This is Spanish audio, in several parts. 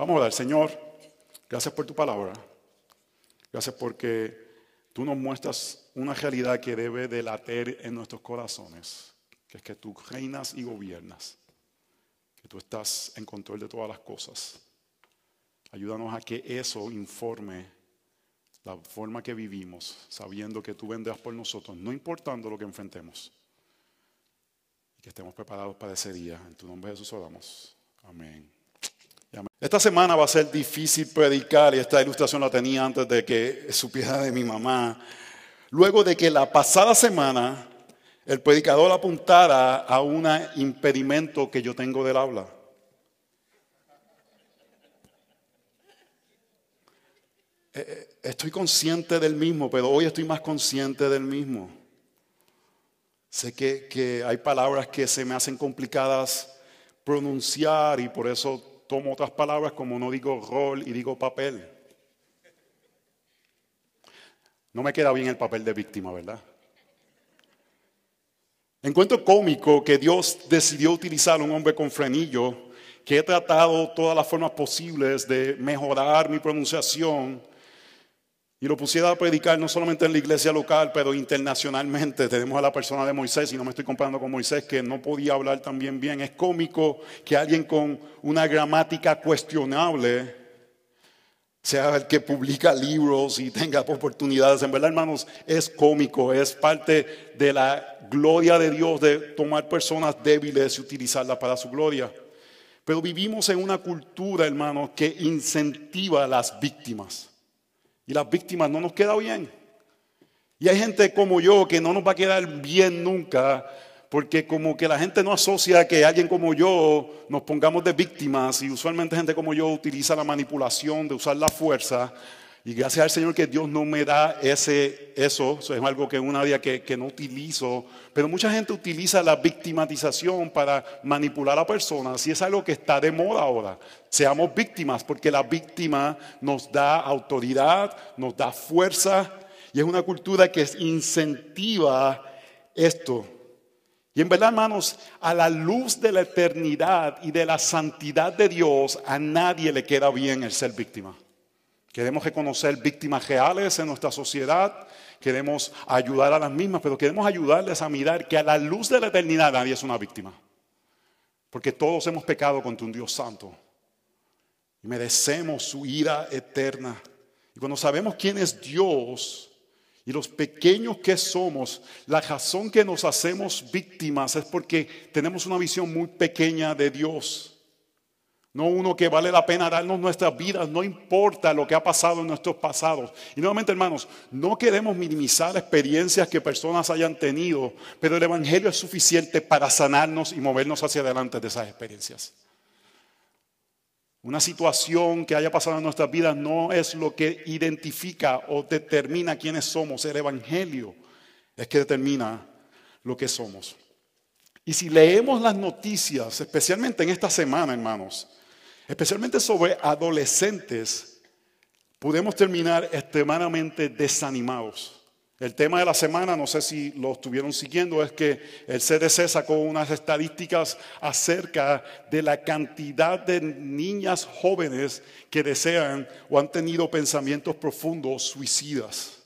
Vamos a orar, Señor, gracias por tu palabra. Gracias porque tú nos muestras una realidad que debe de latir en nuestros corazones, que es que tú reinas y gobiernas, que tú estás en control de todas las cosas. Ayúdanos a que eso informe la forma que vivimos, sabiendo que tú vendrás por nosotros, no importando lo que enfrentemos. Y que estemos preparados para ese día. En tu nombre Jesús oramos. Amén. Esta semana va a ser difícil predicar y esta ilustración la tenía antes de que supiera de mi mamá. Luego de que la pasada semana el predicador apuntara a un impedimento que yo tengo del habla. Eh, eh, estoy consciente del mismo, pero hoy estoy más consciente del mismo. Sé que, que, hay palabras que se me hacen complicadas pronunciar y por eso tomo otras palabras como no digo rol y digo papel. No me queda bien el papel de víctima, ¿verdad? Encuentro cómico que Dios decidió utilizar un hombre con frenillo, que he tratado todas las formas posibles de mejorar mi pronunciación y lo pusiera a predicar no solamente en la iglesia local, pero internacionalmente. Tenemos a la persona de Moisés, y no me estoy comparando con Moisés, que no podía hablar también bien. Es cómico que alguien con una gramática cuestionable sea el que publica libros y tenga oportunidades. En verdad, hermanos, es cómico, es parte de la gloria de Dios de tomar personas débiles y utilizarlas para su gloria. Pero vivimos en una cultura, hermanos, que incentiva a las víctimas y las víctimas no nos queda bien. Y hay gente como yo que no nos va a quedar bien nunca, porque como que la gente no asocia que alguien como yo nos pongamos de víctimas y usualmente gente como yo utiliza la manipulación de usar la fuerza y gracias al Señor que Dios no me da ese, eso, eso es algo que es un área que, que, no utilizo. Pero mucha gente utiliza la victimatización para manipular a personas y es algo que está de moda ahora. Seamos víctimas porque la víctima nos da autoridad, nos da fuerza y es una cultura que incentiva esto. Y en verdad, hermanos, a la luz de la eternidad y de la santidad de Dios, a nadie le queda bien el ser víctima. Queremos reconocer víctimas reales en nuestra sociedad, queremos ayudar a las mismas, pero queremos ayudarles a mirar que a la luz de la eternidad nadie es una víctima. Porque todos hemos pecado contra un Dios santo y merecemos su ira eterna. Y cuando sabemos quién es Dios y los pequeños que somos, la razón que nos hacemos víctimas es porque tenemos una visión muy pequeña de Dios. No uno que vale la pena darnos nuestras vidas, no importa lo que ha pasado en nuestros pasados. Y nuevamente, hermanos, no queremos minimizar experiencias que personas hayan tenido, pero el Evangelio es suficiente para sanarnos y movernos hacia adelante de esas experiencias. Una situación que haya pasado en nuestras vidas no es lo que identifica o determina quiénes somos. El Evangelio es que determina lo que somos. Y si leemos las noticias, especialmente en esta semana, hermanos, especialmente sobre adolescentes, podemos terminar extremadamente desanimados. El tema de la semana, no sé si lo estuvieron siguiendo, es que el CDC sacó unas estadísticas acerca de la cantidad de niñas jóvenes que desean o han tenido pensamientos profundos suicidas.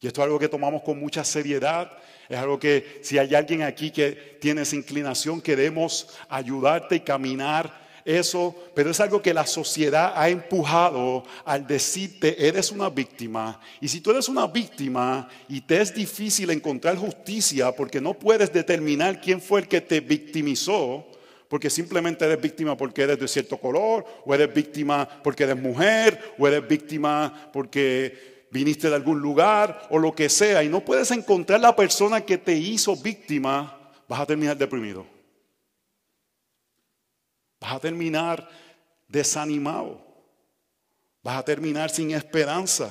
Y esto es algo que tomamos con mucha seriedad. Es algo que si hay alguien aquí que tiene esa inclinación, queremos ayudarte y caminar eso, pero es algo que la sociedad ha empujado al decirte, eres una víctima. Y si tú eres una víctima y te es difícil encontrar justicia porque no puedes determinar quién fue el que te victimizó, porque simplemente eres víctima porque eres de cierto color, o eres víctima porque eres mujer, o eres víctima porque viniste de algún lugar, o lo que sea, y no puedes encontrar la persona que te hizo víctima, vas a terminar deprimido. Vas a terminar desanimado. Vas a terminar sin esperanza.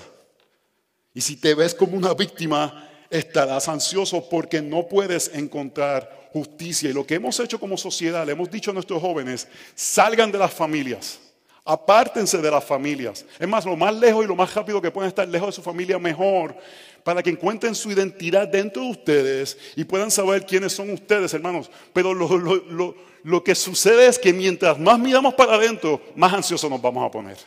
Y si te ves como una víctima, estarás ansioso porque no puedes encontrar justicia. Y lo que hemos hecho como sociedad, le hemos dicho a nuestros jóvenes, salgan de las familias, Apártense de las familias. Es más, lo más lejos y lo más rápido que pueden estar lejos de su familia, mejor, para que encuentren su identidad dentro de ustedes y puedan saber quiénes son ustedes, hermanos. Pero lo, que sucede es que mientras más miramos para adentro, más ansiosos nos vamos a poner.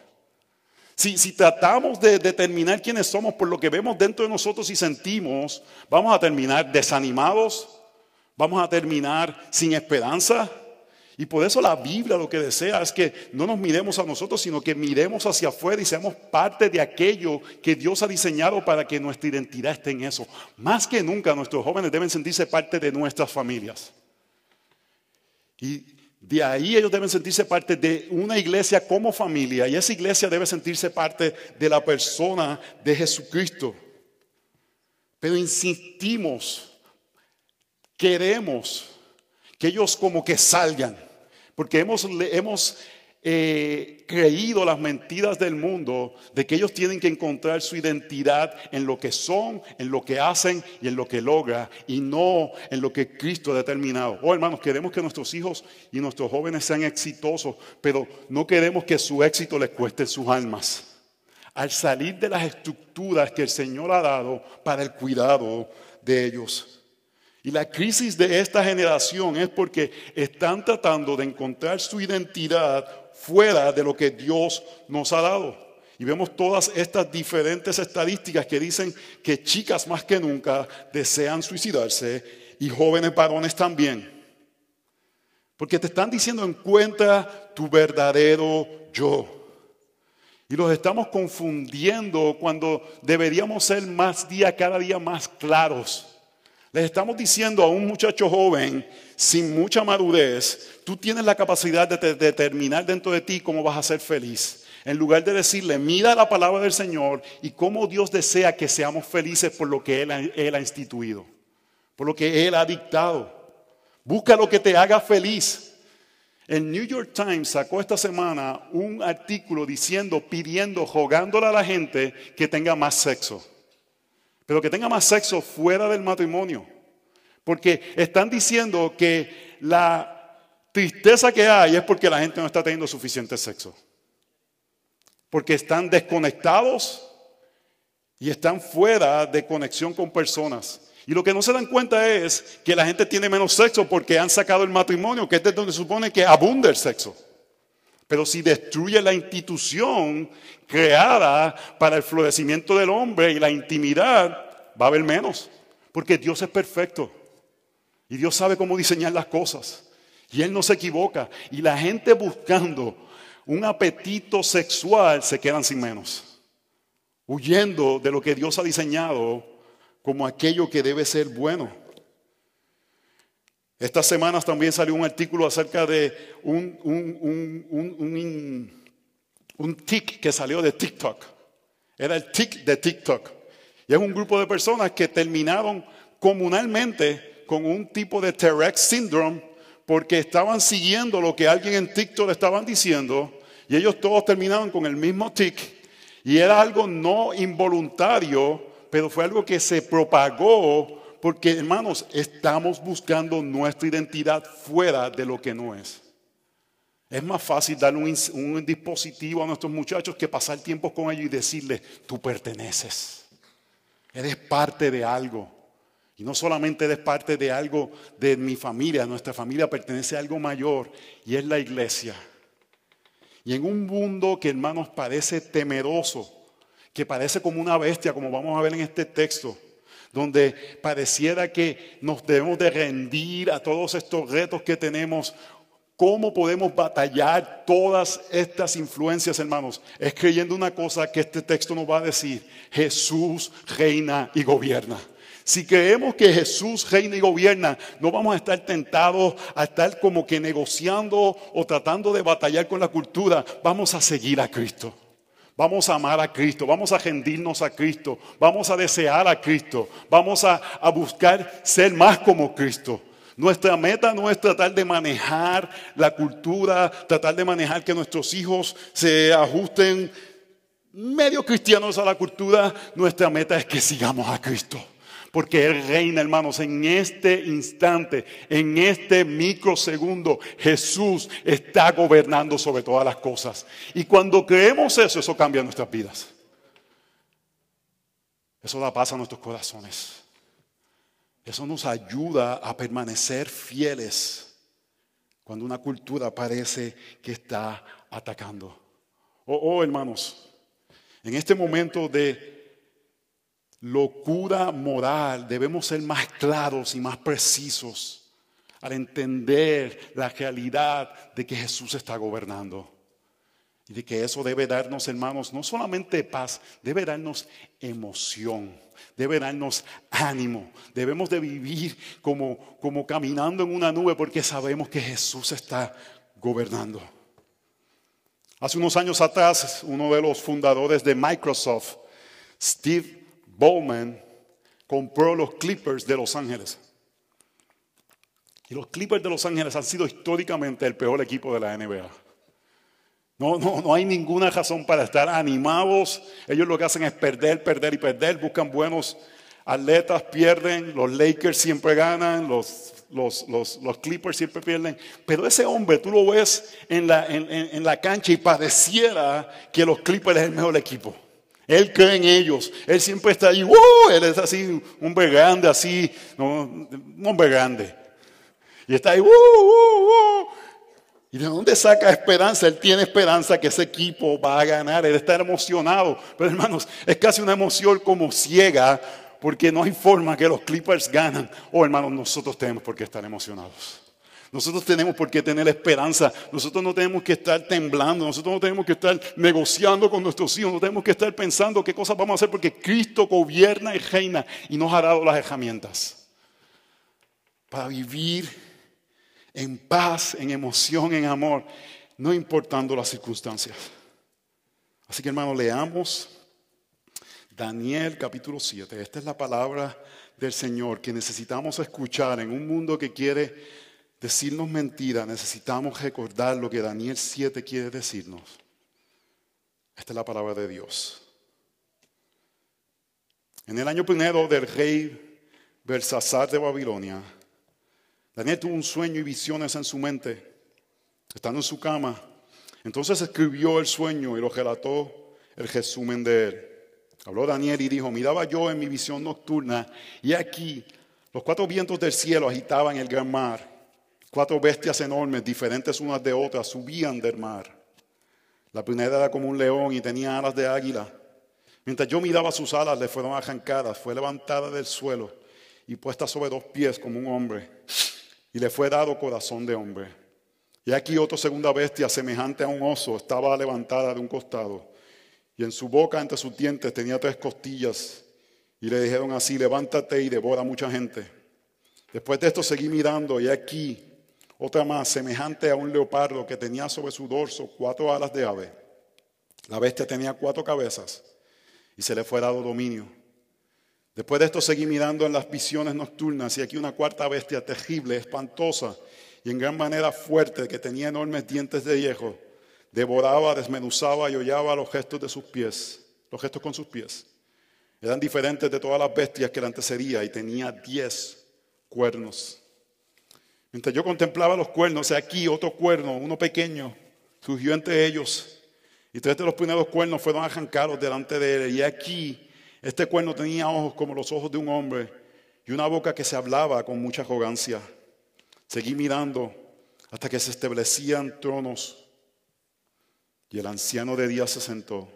Si, tratamos de determinar quiénes somos por lo que vemos dentro de nosotros y sentimos, vamos a terminar desanimados, vamos a terminar sin esperanza y por eso la Biblia lo que desea es que no nos miremos a nosotros, sino que miremos hacia afuera y seamos parte de aquello que Dios ha diseñado para que nuestra identidad esté en eso. Más que nunca nuestros jóvenes deben sentirse parte de nuestras familias. Y de ahí ellos deben sentirse parte de una iglesia como familia. Y esa iglesia debe sentirse parte de la persona de Jesucristo. Pero insistimos, queremos que ellos como que salgan porque hemos, hemos eh, creído las mentiras del mundo de que ellos tienen que encontrar su identidad en lo que son, en lo que hacen y en lo que logra, y no en lo que Cristo ha determinado. Oh, hermanos, queremos que nuestros hijos y nuestros jóvenes sean exitosos, pero no queremos que su éxito les cueste sus almas. Al salir de las estructuras que el Señor ha dado para el cuidado de ellos. Y la crisis de esta generación es porque están tratando de encontrar su identidad fuera de lo que Dios nos ha dado. Y vemos todas estas diferentes estadísticas que dicen que chicas más que nunca desean suicidarse y jóvenes varones también. Porque te están diciendo encuentra tu verdadero yo. Y los estamos confundiendo cuando deberíamos ser más día, cada día más claros les estamos diciendo a un muchacho joven sin mucha madurez, tú tienes la capacidad de determinar dentro de ti cómo vas a ser feliz. En lugar de decirle, mira la palabra del Señor y cómo Dios desea que seamos felices por lo que Él, Él ha instituido, por lo que Él ha dictado. Busca lo que te haga feliz. El New York Times sacó esta semana un artículo diciendo, pidiendo, rogándole a la gente que tenga más sexo pero que tenga más sexo fuera del matrimonio. Porque están diciendo que la tristeza que hay es porque la gente no está teniendo suficiente sexo. Porque están desconectados y están fuera de conexión con personas. Y lo que no se dan cuenta es que la gente tiene menos sexo porque han sacado el matrimonio, que es de donde supone que abunda el sexo. Pero si destruye la institución creada para el florecimiento del hombre y la intimidad, va a haber menos. Porque Dios es perfecto. Y Dios sabe cómo diseñar las cosas. Y Él no se equivoca. Y la gente buscando un apetito sexual se quedan sin menos. Huyendo de lo que Dios ha diseñado como aquello que debe ser bueno. Estas semanas también salió un artículo acerca de un, un, tic que salió de TikTok. Era el tic de TikTok. Y es un grupo de personas que terminaron comunalmente con un tipo de T-Rex syndrome porque estaban siguiendo lo que alguien en TikTok le estaban diciendo y ellos todos terminaron con el mismo tic. Y era algo no involuntario, pero fue algo que se propagó porque hermanos, estamos buscando nuestra identidad fuera de lo que no es. Es más fácil darle un, dispositivo a nuestros muchachos que pasar tiempo con ellos y decirles, tú perteneces, eres parte de algo. Y no solamente eres parte de algo de mi familia, nuestra familia pertenece a algo mayor y es la iglesia. Y en un mundo que hermanos parece temeroso, que parece como una bestia, como vamos a ver en este texto, donde pareciera que nos debemos de rendir a todos estos retos que tenemos. ¿Cómo podemos batallar todas estas influencias, hermanos? Es creyendo una cosa que este texto nos va a decir. Jesús reina y gobierna. Si creemos que Jesús reina y gobierna, no vamos a estar tentados a estar como que negociando o tratando de batallar con la cultura. Vamos a seguir a Cristo. Vamos a amar a Cristo, vamos a rendirnos a Cristo, vamos a desear a Cristo, vamos a, buscar ser más como Cristo. Nuestra meta no es tratar de manejar la cultura, tratar de manejar que nuestros hijos se ajusten medio cristianos a la cultura. Nuestra meta es que sigamos a Cristo. Porque Él reina, hermanos, en este instante, en este microsegundo, Jesús está gobernando sobre todas las cosas. Y cuando creemos eso, eso cambia nuestras vidas. Eso da paz a nuestros corazones. Eso nos ayuda a permanecer fieles cuando una cultura parece que está atacando. Oh, oh hermanos, en este momento de locura moral, debemos ser más claros y más precisos al entender la realidad de que Jesús está gobernando. Y de que eso debe darnos, hermanos, no solamente paz, debe darnos emoción, debe darnos ánimo. Debemos de vivir como, como caminando en una nube porque sabemos que Jesús está gobernando. Hace unos años atrás, uno de los fundadores de Microsoft, Steve Bowman compró los Clippers de Los Ángeles. Y los Clippers de Los Ángeles han sido históricamente el peor equipo de la NBA. No, no, no hay ninguna razón para estar animados. Ellos lo que hacen es perder, perder y perder. Buscan buenos atletas, pierden. Los Lakers siempre ganan, los, los, Clippers siempre pierden. Pero ese hombre, tú lo ves en la, en la cancha y pareciera que los Clippers es el mejor equipo. Él cree en ellos. Él siempre está ahí. Él es así, un grande, así. un hombre grande. Y está ahí. ¿Y de dónde saca esperanza? Él tiene esperanza que ese equipo va a ganar. Él está emocionado. Pero hermanos, es casi una emoción como ciega. Porque no hay forma que los Clippers ganan. Oh hermanos, nosotros tenemos por qué estar emocionados. Nosotros tenemos por qué tener esperanza. Nosotros no tenemos que estar temblando. Nosotros no tenemos que estar negociando con nuestros hijos. No tenemos que estar pensando qué cosas vamos a hacer porque Cristo gobierna y reina y nos ha dado las herramientas para vivir en paz, en emoción, en amor, no importando las circunstancias. Así que hermano, leamos Daniel capítulo 7. Esta es la palabra del Señor que necesitamos escuchar en un mundo que quiere decirnos mentira, necesitamos recordar lo que Daniel 7 quiere decirnos. Esta es la palabra de Dios. En el año primero del rey Belsasar de Babilonia, Daniel tuvo un sueño y visiones en su mente, estando en su cama. Entonces escribió el sueño y lo relató el resumen de él. Habló Daniel y dijo, miraba yo en mi visión nocturna y aquí los cuatro vientos del cielo agitaban el gran mar Cuatro bestias enormes, diferentes unas de otras, subían del mar. La primera era como un león y tenía alas de águila. Mientras yo miraba sus alas, le fueron arrancadas, fue levantada del suelo y puesta sobre dos pies como un hombre. Y le fue dado corazón de hombre. Y aquí otra segunda bestia, semejante a un oso, estaba levantada de un costado. Y en su boca, entre sus dientes, tenía tres costillas. Y le dijeron así, levántate y devora mucha gente. Después de esto seguí mirando y aquí otra más, semejante a un leopardo que tenía sobre su dorso cuatro alas de ave. La bestia tenía cuatro cabezas y se le fue dado dominio. Después de esto seguí mirando en las visiones nocturnas y aquí una cuarta bestia terrible, espantosa y en gran manera fuerte que tenía enormes dientes de hierro. Devoraba, desmenuzaba y hollaba los gestos de sus pies, los gestos con sus pies. Eran diferentes de todas las bestias que la antecedía y tenía diez cuernos. Mientras yo contemplaba los cuernos, aquí otro cuerno, uno pequeño, surgió entre ellos. Y tres de los primeros cuernos fueron arrancados delante de él. Y aquí este cuerno tenía ojos como los ojos de un hombre y una boca que se hablaba con mucha arrogancia. Seguí mirando hasta que se establecían tronos. Y el anciano de día se sentó.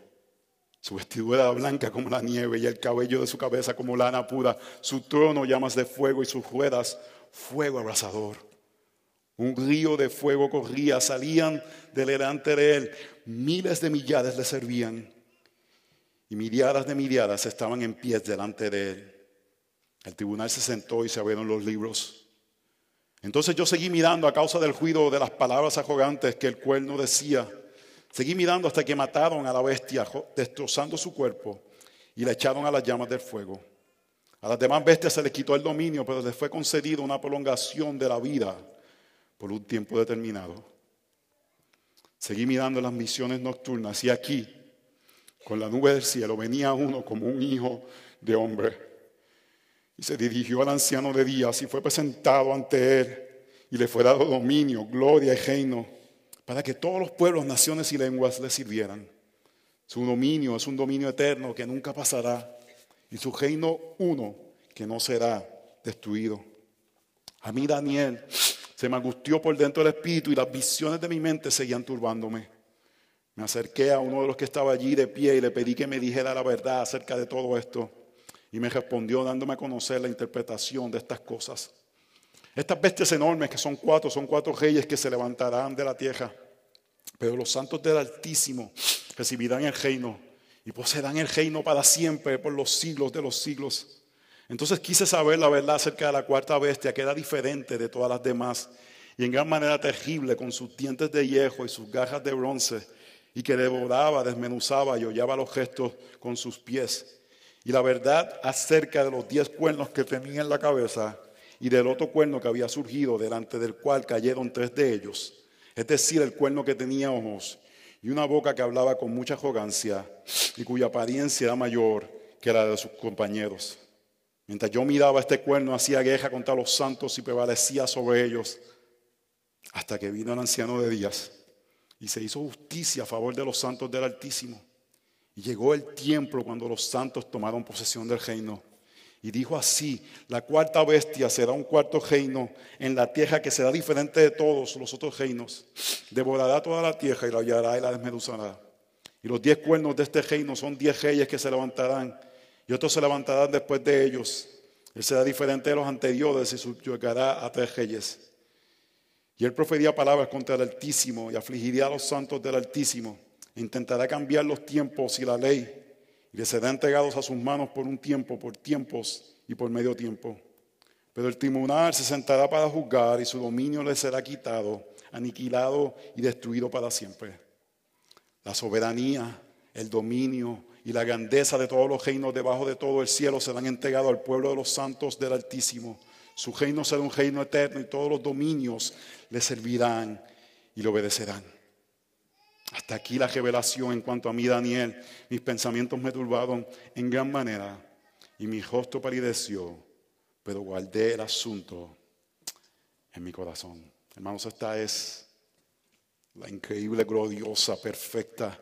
Su vestidura blanca como la nieve y el cabello de su cabeza como lana pura. Su trono llamas de fuego y sus ruedas fuego abrasador. Un río de fuego corría, salían delante de él. Miles de millares le servían. Y miriadas de miriadas estaban en pie delante de él. El tribunal se sentó y se abrieron los libros. Entonces yo seguí mirando a causa del ruido de las palabras arrogantes que el cuerno decía. Seguí mirando hasta que mataron a la bestia, destrozando su cuerpo, y la echaron a las llamas del fuego. A las demás bestias se les quitó el dominio, pero les fue concedido una prolongación de la vida por un tiempo determinado. Seguí mirando las misiones nocturnas y aquí, con la nube del cielo, venía uno como un hijo de hombre. Y se dirigió al anciano de Días y fue presentado ante él y le fue dado dominio, gloria y reino para que todos los pueblos, naciones y lenguas le sirvieran. Su dominio es un dominio eterno que nunca pasará y su reino uno que no será destruido. A mí Daniel se me angustió por dentro del espíritu y las visiones de mi mente seguían turbándome. Me acerqué a uno de los que estaba allí de pie y le pedí que me dijera la verdad acerca de todo esto. Y me respondió dándome a conocer la interpretación de estas cosas. Estas bestias enormes, que son cuatro, son cuatro reyes que se levantarán de la tierra. Pero los santos del Altísimo recibirán el reino y poseerán el reino para siempre, por los siglos de los siglos. Entonces quise saber la verdad acerca de la cuarta bestia, que era diferente de todas las demás y en gran manera terrible, con sus dientes de hierro y sus garras de bronce, y que devoraba, desmenuzaba y hollaba los gestos con sus pies. Y la verdad acerca de los diez cuernos que tenía en la cabeza y del otro cuerno que había surgido, delante del cual cayeron tres de ellos, es decir, el cuerno que tenía ojos y una boca que hablaba con mucha arrogancia y cuya apariencia era mayor que la de sus compañeros. Mientras yo miraba este cuerno, hacía guerra contra los santos y prevalecía sobre ellos, hasta que vino el anciano de días y se hizo justicia a favor de los santos del Altísimo. Y llegó el tiempo cuando los santos tomaron posesión del reino. Y dijo así, la cuarta bestia será un cuarto reino en la tierra que será diferente de todos los otros reinos. Devorará toda la tierra y la hallará y la desmeduzará. Y los diez cuernos de este reino son diez reyes que se levantarán y otros se levantarán después de ellos. Él será diferente de los anteriores y subyugará a tres reyes. Y él profería palabras contra el Altísimo y afligiría a los santos del Altísimo. Intentará cambiar los tiempos y la ley y les será entregados a sus manos por un tiempo, por tiempos y por medio tiempo. Pero el tribunal se sentará para juzgar y su dominio le será quitado, aniquilado y destruido para siempre. La soberanía, el dominio y la grandeza de todos los reinos debajo de todo el cielo serán entregados al pueblo de los santos del Altísimo. Su reino será un reino eterno y todos los dominios le servirán y le obedecerán. Hasta aquí la revelación en cuanto a mí, Daniel. Mis pensamientos me turbaron en gran manera y mi rostro palideció, pero guardé el asunto en mi corazón. Hermanos, esta es la increíble, gloriosa, perfecta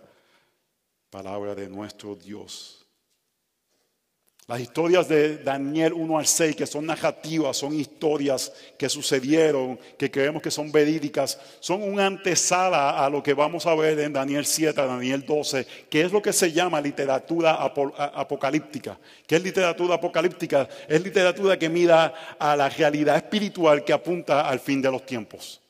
palabra de nuestro Dios. Las historias de Daniel 1 al 6, que son narrativas, son historias que sucedieron, que creemos que son verídicas, son una antesala a lo que vamos a ver en Daniel 7, Daniel 12, que es lo que se llama literatura apocalíptica. ¿Qué es literatura apocalíptica? Es literatura que mira a la realidad espiritual que apunta al fin de los tiempos.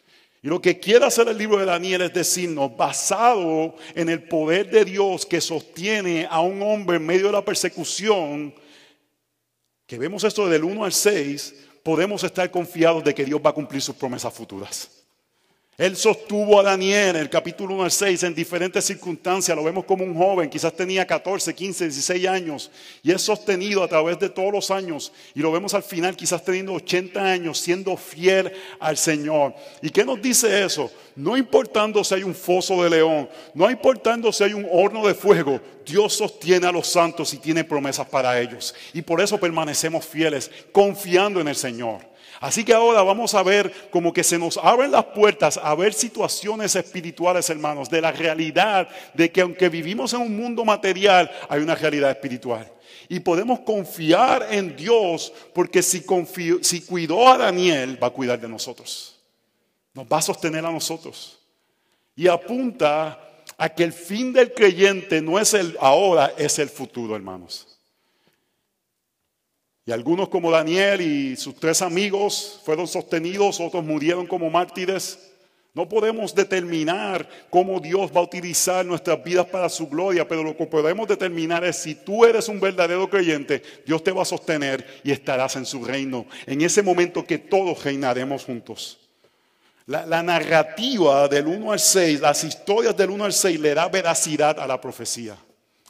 Y lo que quiere hacer el libro de Daniel es decirnos, basado en el poder de Dios que sostiene a un hombre en medio de la persecución, que vemos esto del 1 al 6, podemos estar confiados de que Dios va a cumplir sus promesas futuras. Él sostuvo a Daniel en el capítulo 1 al 6 en diferentes circunstancias. Lo vemos como un joven, quizás tenía 14, 15, 16 años. Y es sostenido a través de todos los años. Y lo vemos al final, quizás teniendo 80 años, siendo fiel al Señor. ¿Y qué nos dice eso? No importando si hay un foso de león, no importando si hay un horno de fuego, Dios sostiene a los santos y tiene promesas para ellos. Y por eso permanecemos fieles, confiando en el Señor. Así que ahora vamos a ver como que se nos abren las puertas a ver situaciones espirituales, hermanos, de la realidad de que aunque vivimos en un mundo material, hay una realidad espiritual. Y podemos confiar en Dios porque si, si cuidó a Daniel, va a cuidar de nosotros. Nos va a sostener a nosotros. Y apunta a que el fin del creyente no es el ahora, es el futuro, hermanos. Algunos como Daniel y sus tres amigos fueron sostenidos, otros murieron como mártires. No podemos determinar cómo Dios va a utilizar nuestras vidas para su gloria, pero lo que podemos determinar es si tú eres un verdadero creyente, Dios te va a sostener y estarás en su reino. En ese momento que todos reinaremos juntos. La, la narrativa del 1 al 6, las historias del 1 al 6 le da veracidad a la profecía.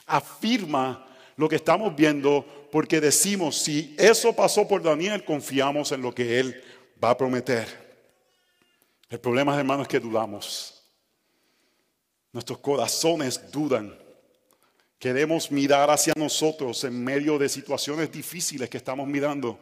Afirma lo que estamos viendo porque decimos, si eso pasó por Daniel, confiamos en lo que Él va a prometer. El problema, hermanos, es que dudamos. Nuestros corazones dudan. Queremos mirar hacia nosotros en medio de situaciones difíciles que estamos mirando.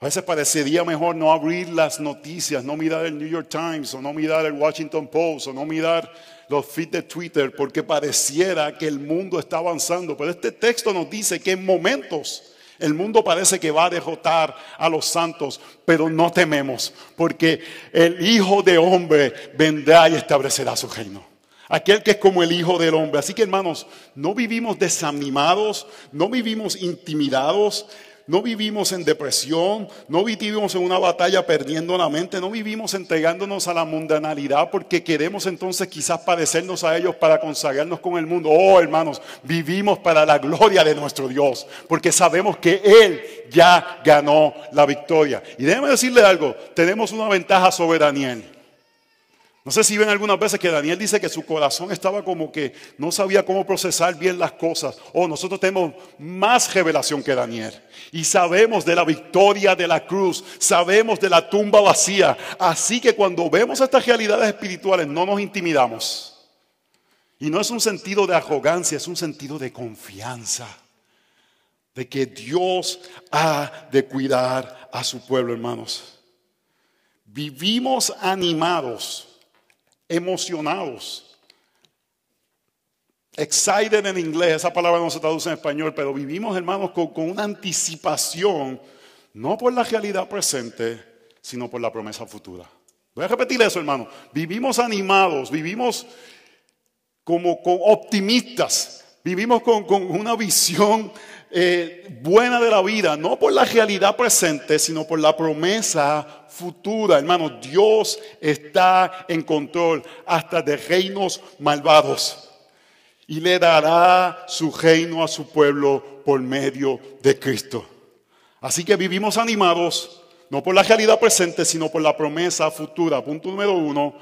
A veces parecería mejor no abrir las noticias, no mirar el New York Times o no mirar el Washington Post o no mirar los feeds de Twitter porque pareciera que el mundo está avanzando. Pero este texto nos dice que en momentos el mundo parece que va a derrotar a los santos, pero no tememos porque el Hijo de Hombre vendrá y establecerá su reino. Aquel que es como el Hijo del Hombre. Así que hermanos, no vivimos desanimados, no vivimos intimidados, no vivimos en depresión, no vivimos en una batalla perdiendo la mente, no vivimos entregándonos a la mundanalidad porque queremos entonces quizás padecernos a ellos para consagrarnos con el mundo. Oh, hermanos, vivimos para la gloria de nuestro Dios, porque sabemos que Él ya ganó la victoria. Y déjeme decirle algo, tenemos una ventaja sobre Daniel. No sé si ven algunas veces que Daniel dice que su corazón estaba como que no sabía cómo procesar bien las cosas. Oh, nosotros tenemos más revelación que Daniel. Y sabemos de la victoria de la cruz, sabemos de la tumba vacía. Así que cuando vemos estas realidades espirituales no nos intimidamos. Y no es un sentido de arrogancia, es un sentido de confianza. De que Dios ha de cuidar a su pueblo, hermanos. Vivimos animados emocionados. Excited en inglés, esa palabra no se traduce en español, pero vivimos, hermanos, con, una anticipación, no por la realidad presente, sino por la promesa futura. Voy a repetir eso, hermano. Vivimos animados, vivimos como optimistas, vivimos con, una visión eh, buena de la vida, no por la realidad presente, sino por la promesa futura. Hermano, Dios está en control hasta de reinos malvados. Y le dará su reino a su pueblo por medio de Cristo. Así que vivimos animados, no por la realidad presente, sino por la promesa futura. Punto número uno,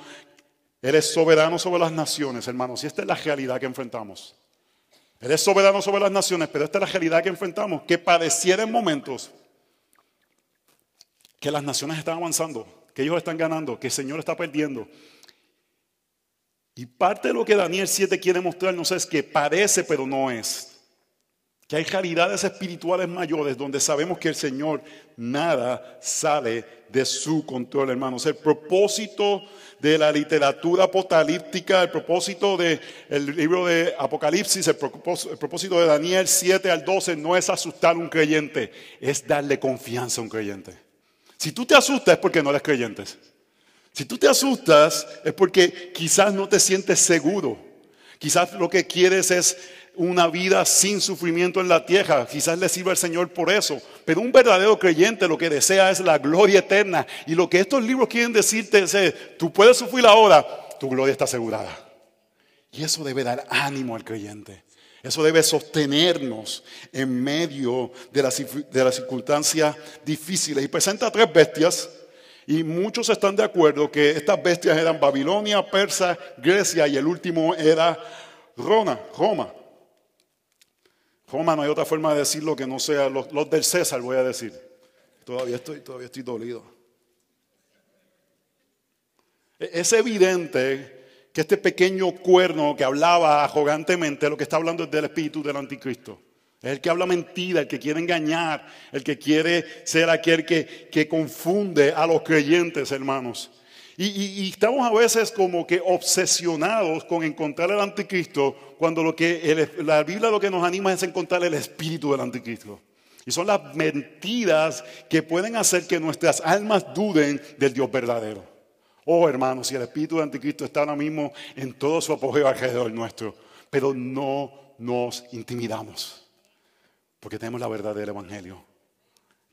Él es soberano sobre las naciones, hermanos. Y esta es la realidad que enfrentamos. Él es soberano sobre las naciones, pero esta es la realidad que enfrentamos, que padeciera en momentos que las naciones están avanzando, que ellos están ganando, que el Señor está perdiendo. Y parte de lo que Daniel 7 quiere mostrarnos es que parece pero no es. Que hay realidades espirituales mayores donde sabemos que el Señor nada sale de su control, hermanos. El propósito de la literatura apocalíptica, el propósito del libro de Apocalipsis, el propósito, el propósito de Daniel 7 al 12 no es asustar a un creyente, es darle confianza a un creyente. Si tú te asustas es porque no eres creyente. Si tú te asustas es porque quizás no te sientes seguro. Quizás lo que quieres es una vida sin sufrimiento en la tierra. Quizás le sirva al Señor por eso. Pero un verdadero creyente lo que desea es la gloria eterna. Y lo que estos libros quieren decirte es, tú puedes sufrir ahora, tu gloria está asegurada. Y eso debe dar ánimo al creyente. Eso debe sostenernos en medio de las, de circunstancias difíciles. Y presenta tres bestias. Y muchos están de acuerdo que estas bestias eran Babilonia, Persa, Grecia y el último era Roma. Roma. Roma no hay otra forma de decirlo que no sea los, del César, voy a decir. Todavía estoy, todavía estoy dolido. E-, es evidente que este pequeño cuerno que hablaba arrogantemente, lo que está hablando es del espíritu del anticristo. Es el que habla mentira, el que quiere engañar, el que quiere ser aquel que, que confunde a los creyentes, hermanos. Y, estamos a veces como que obsesionados con encontrar el anticristo, cuando lo que la Biblia lo que nos anima es encontrar el espíritu del anticristo. Y son las mentiras que pueden hacer que nuestras almas duden del Dios verdadero. Oh, hermanos, si el espíritu de anticristo está ahora mismo en todo su apogeo alrededor nuestro, pero no nos intimidamos, porque tenemos la verdad del Evangelio,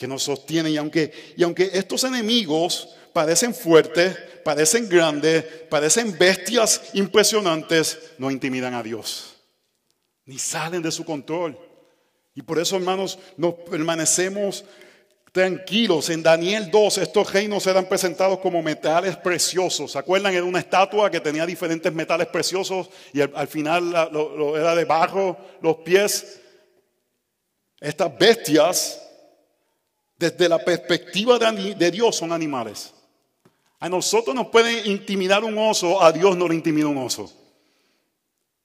que nos sostiene. Y aunque, y aunque estos enemigos parecen fuertes, parecen grandes, parecen bestias impresionantes, no intimidan a Dios, ni salen de su control. Y por eso, hermanos, nos permanecemos tranquilos. En Daniel 2 estos reinos eran presentados como metales preciosos. ¿Se acuerdan? Era una estatua que tenía diferentes metales preciosos y al, final lo, era de barro los pies. Estas bestias, desde la perspectiva de, Dios, son animales. A nosotros nos puede intimidar un oso, a Dios no le intimida un oso.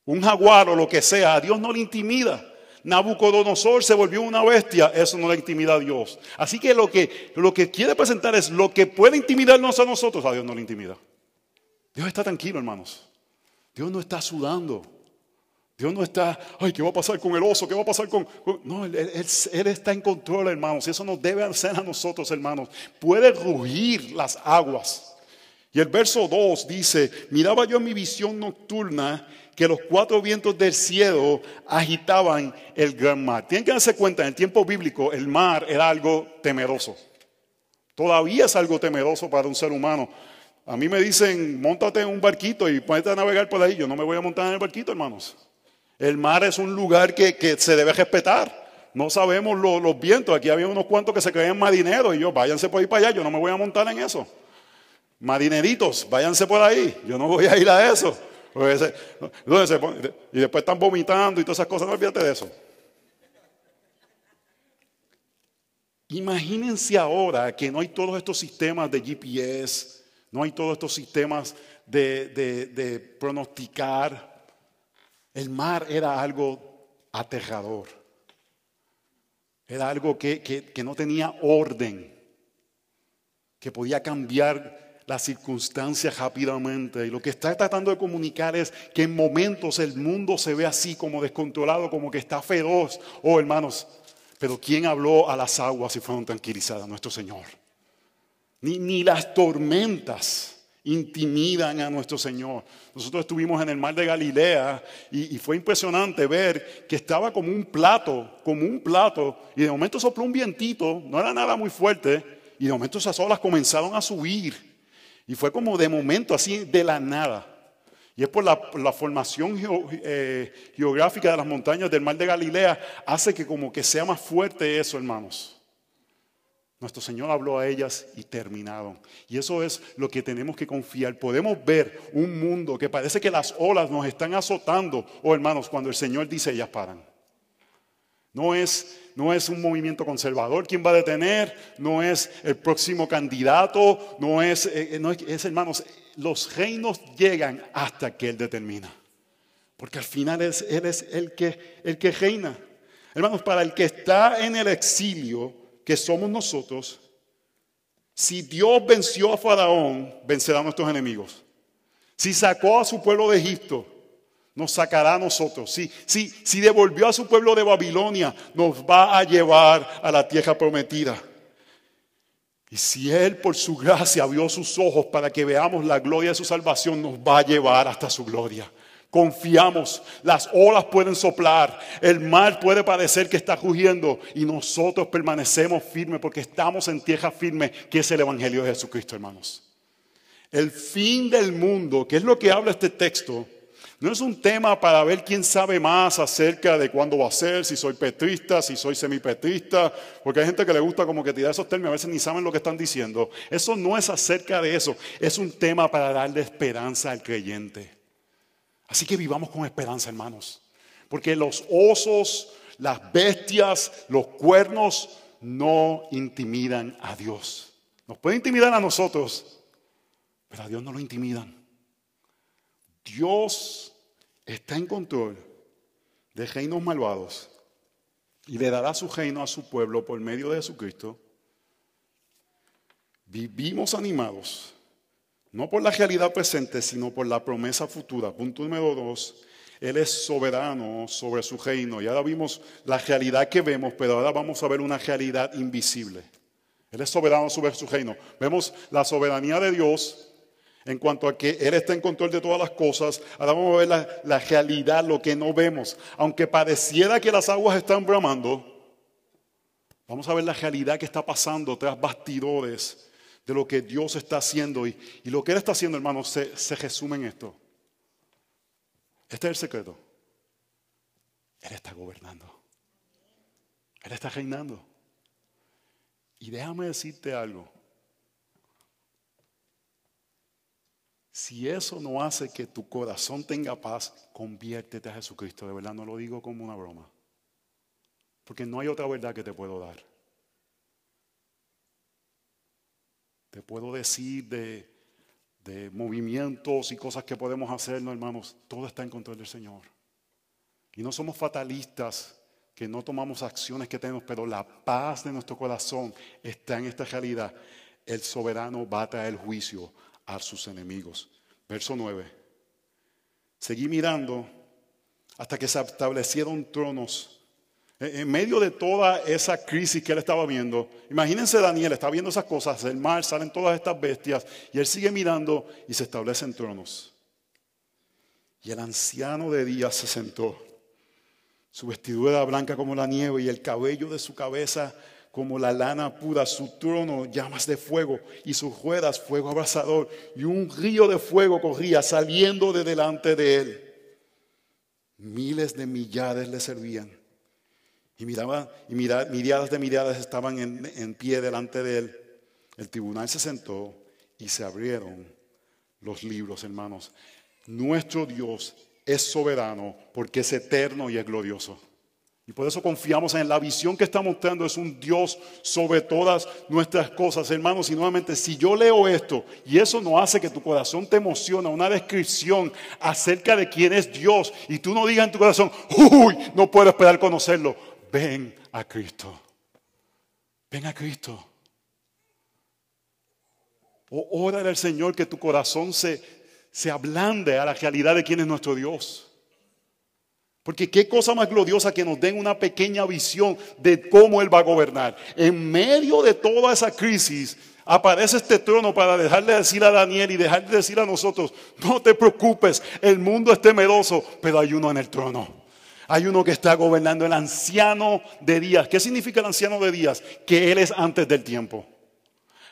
Un jaguar o lo que sea, a Dios no le intimida. Nabucodonosor se volvió una bestia, eso no le intimida a Dios. Así que lo que, lo que quiere presentar es lo que puede intimidarnos a nosotros, a Dios no le intimida. Dios está tranquilo, hermanos. Dios no está sudando. Dios no está, ay, ¿qué va a pasar con el oso? ¿Qué va a pasar con.? No, él, está en control, hermanos. Eso nos debe hacer a nosotros, hermanos. Puede rugir las aguas. Y el verso 2 dice: Miraba yo en mi visión nocturna que los cuatro vientos del cielo agitaban el gran mar. Tienen que darse cuenta, en el tiempo bíblico, el mar era algo temeroso. Todavía es algo temeroso para un ser humano. A mí me dicen, montate en un barquito y ponete a navegar por ahí. Yo no me voy a montar en el barquito, hermanos. El mar es un lugar que, se debe respetar. No sabemos los vientos. Aquí había unos cuantos que se creían marineros y yo, váyanse por ahí para allá, yo no me voy a montar en eso. Marineritos, váyanse por ahí, yo no voy a ir a eso. y después están vomitando y todas esas cosas, no olvídate de eso. Imagínense ahora que no hay todos estos sistemas de GPS, no hay todos estos sistemas de, de pronosticar el mar era algo aterrador. Era algo que, no tenía orden, que podía cambiar las circunstancias rápidamente. Y lo que está tratando de comunicar es que en momentos el mundo se ve así como descontrolado, como que está feroz. Oh, hermanos, pero ¿quién habló a las aguas y fueron tranquilizadas? Nuestro Señor. Ni, ni las tormentas intimidan a nuestro Señor. Nosotros estuvimos en el mar de Galilea y, fue impresionante ver que estaba como un plato, como un plato, y de momento sopló un vientito, no era nada muy fuerte, y de momento esas olas comenzaron a subir. Y fue como de momento, así de la nada. Y es por la, formación eh, geográfica de las montañas del mar de Galilea, hace que como que sea más fuerte eso, hermanos. Nuestro Señor habló a ellas y terminaron. Y eso es lo que tenemos que confiar. Podemos ver un mundo que parece que las olas nos están azotando. Oh hermanos, cuando el Señor dice, ellas paran. No es, no es un movimiento conservador quien va a detener, no es el próximo candidato, no es, eh, eh, no es, hermanos, los reinos llegan hasta que Él determina. Porque al final es, Él es el que, el que reina. Hermanos, para el que está en el exilio, que somos nosotros, si Dios venció a Faraón, vencerá a nuestros enemigos. Si sacó a su pueblo de Egipto, nos sacará a nosotros. Si, si, si devolvió a su pueblo de Babilonia, nos va a llevar a la tierra prometida. Y si Él por su gracia abrió sus ojos para que veamos la gloria de su salvación, nos va a llevar hasta su gloria. Confiamos, las olas pueden soplar, el mar puede parecer que está rugiendo y nosotros permanecemos firmes porque estamos en tierra firme, que es el Evangelio de Jesucristo, hermanos. El fin del mundo, que es lo que habla este texto, no es un tema para ver quién sabe más acerca de cuándo va a ser, si soy petrista, si soy semipetrista, porque hay gente que le gusta como que tirar esos términos, a veces ni saben lo que están diciendo. Eso no es acerca de eso, es un tema para darle esperanza al creyente. Así que vivamos con esperanza, hermanos. Porque los osos, las bestias, los cuernos no intimidan a Dios. Nos pueden intimidar a nosotros, pero a Dios no lo intimidan. Dios está en control de reinos malvados y le dará su reino a su pueblo por medio de Jesucristo. Vivimos animados no por la realidad presente, sino por la promesa futura. Punto número dos. Él es soberano sobre su reino. Y ahora vimos la realidad que vemos, pero ahora vamos a ver una realidad invisible. Él es soberano sobre su reino. Vemos la soberanía de Dios en cuanto a que Él está en control de todas las cosas. Ahora vamos a ver la, la realidad, lo que no vemos. Aunque pareciera que las aguas están bramando, vamos a ver la realidad que está pasando tras bastidores de lo que Dios está haciendo. Y, lo que Él está haciendo, hermanos, se, se resume en esto. Este es el secreto. Él está gobernando. Él está reinando. Y déjame decirte algo. Si eso no hace que tu corazón tenga paz, conviértete a Jesucristo. De verdad no lo digo como una broma. Porque no hay otra verdad que te puedo dar. Te puedo decir de, movimientos y cosas que podemos hacer, no hermanos, todo está en control del Señor. Y no somos fatalistas que no tomamos acciones que tenemos, pero la paz de nuestro corazón está en esta realidad. El soberano va a traer juicio a sus enemigos. Verso 9. Seguí mirando hasta que se establecieron tronos. En medio de toda esa crisis que él estaba viendo, imagínense Daniel, está viendo esas cosas, el mar, salen todas estas bestias, y él sigue mirando y se establecen tronos. Y el anciano de días se sentó su vestidura blanca como la nieve y el cabello de su cabeza como la lana pura, su trono llamas de fuego y sus ruedas fuego abrasador y un río de fuego corría saliendo de delante de él. Miles de millares le servían y miraba y miradas de miradas estaban en, en pie delante de él. El tribunal se sentó y se abrieron los libros, hermanos. Nuestro Dios es soberano porque es eterno y es glorioso. Y por eso confiamos en la visión que está mostrando. Es un Dios sobre todas nuestras cosas, hermanos. Y nuevamente, si yo leo esto y eso no hace que tu corazón te emocione, una descripción acerca de quién es Dios, y tú no digas en tu corazón, uy, no puedo esperar conocerlo. Ven a Cristo. Ven a Cristo. O ora al Señor que tu corazón se, se ablande a la realidad de quién es nuestro Dios. Porque qué cosa más gloriosa que nos den una pequeña visión de cómo Él va a gobernar. En medio de toda esa crisis aparece este trono para dejarle decir a Daniel y dejarle decir a nosotros, no te preocupes, el mundo es temeroso, pero hay uno en el trono. Hay uno que está gobernando, el anciano de días. ¿Qué significa el anciano de días? Que Él es antes del tiempo.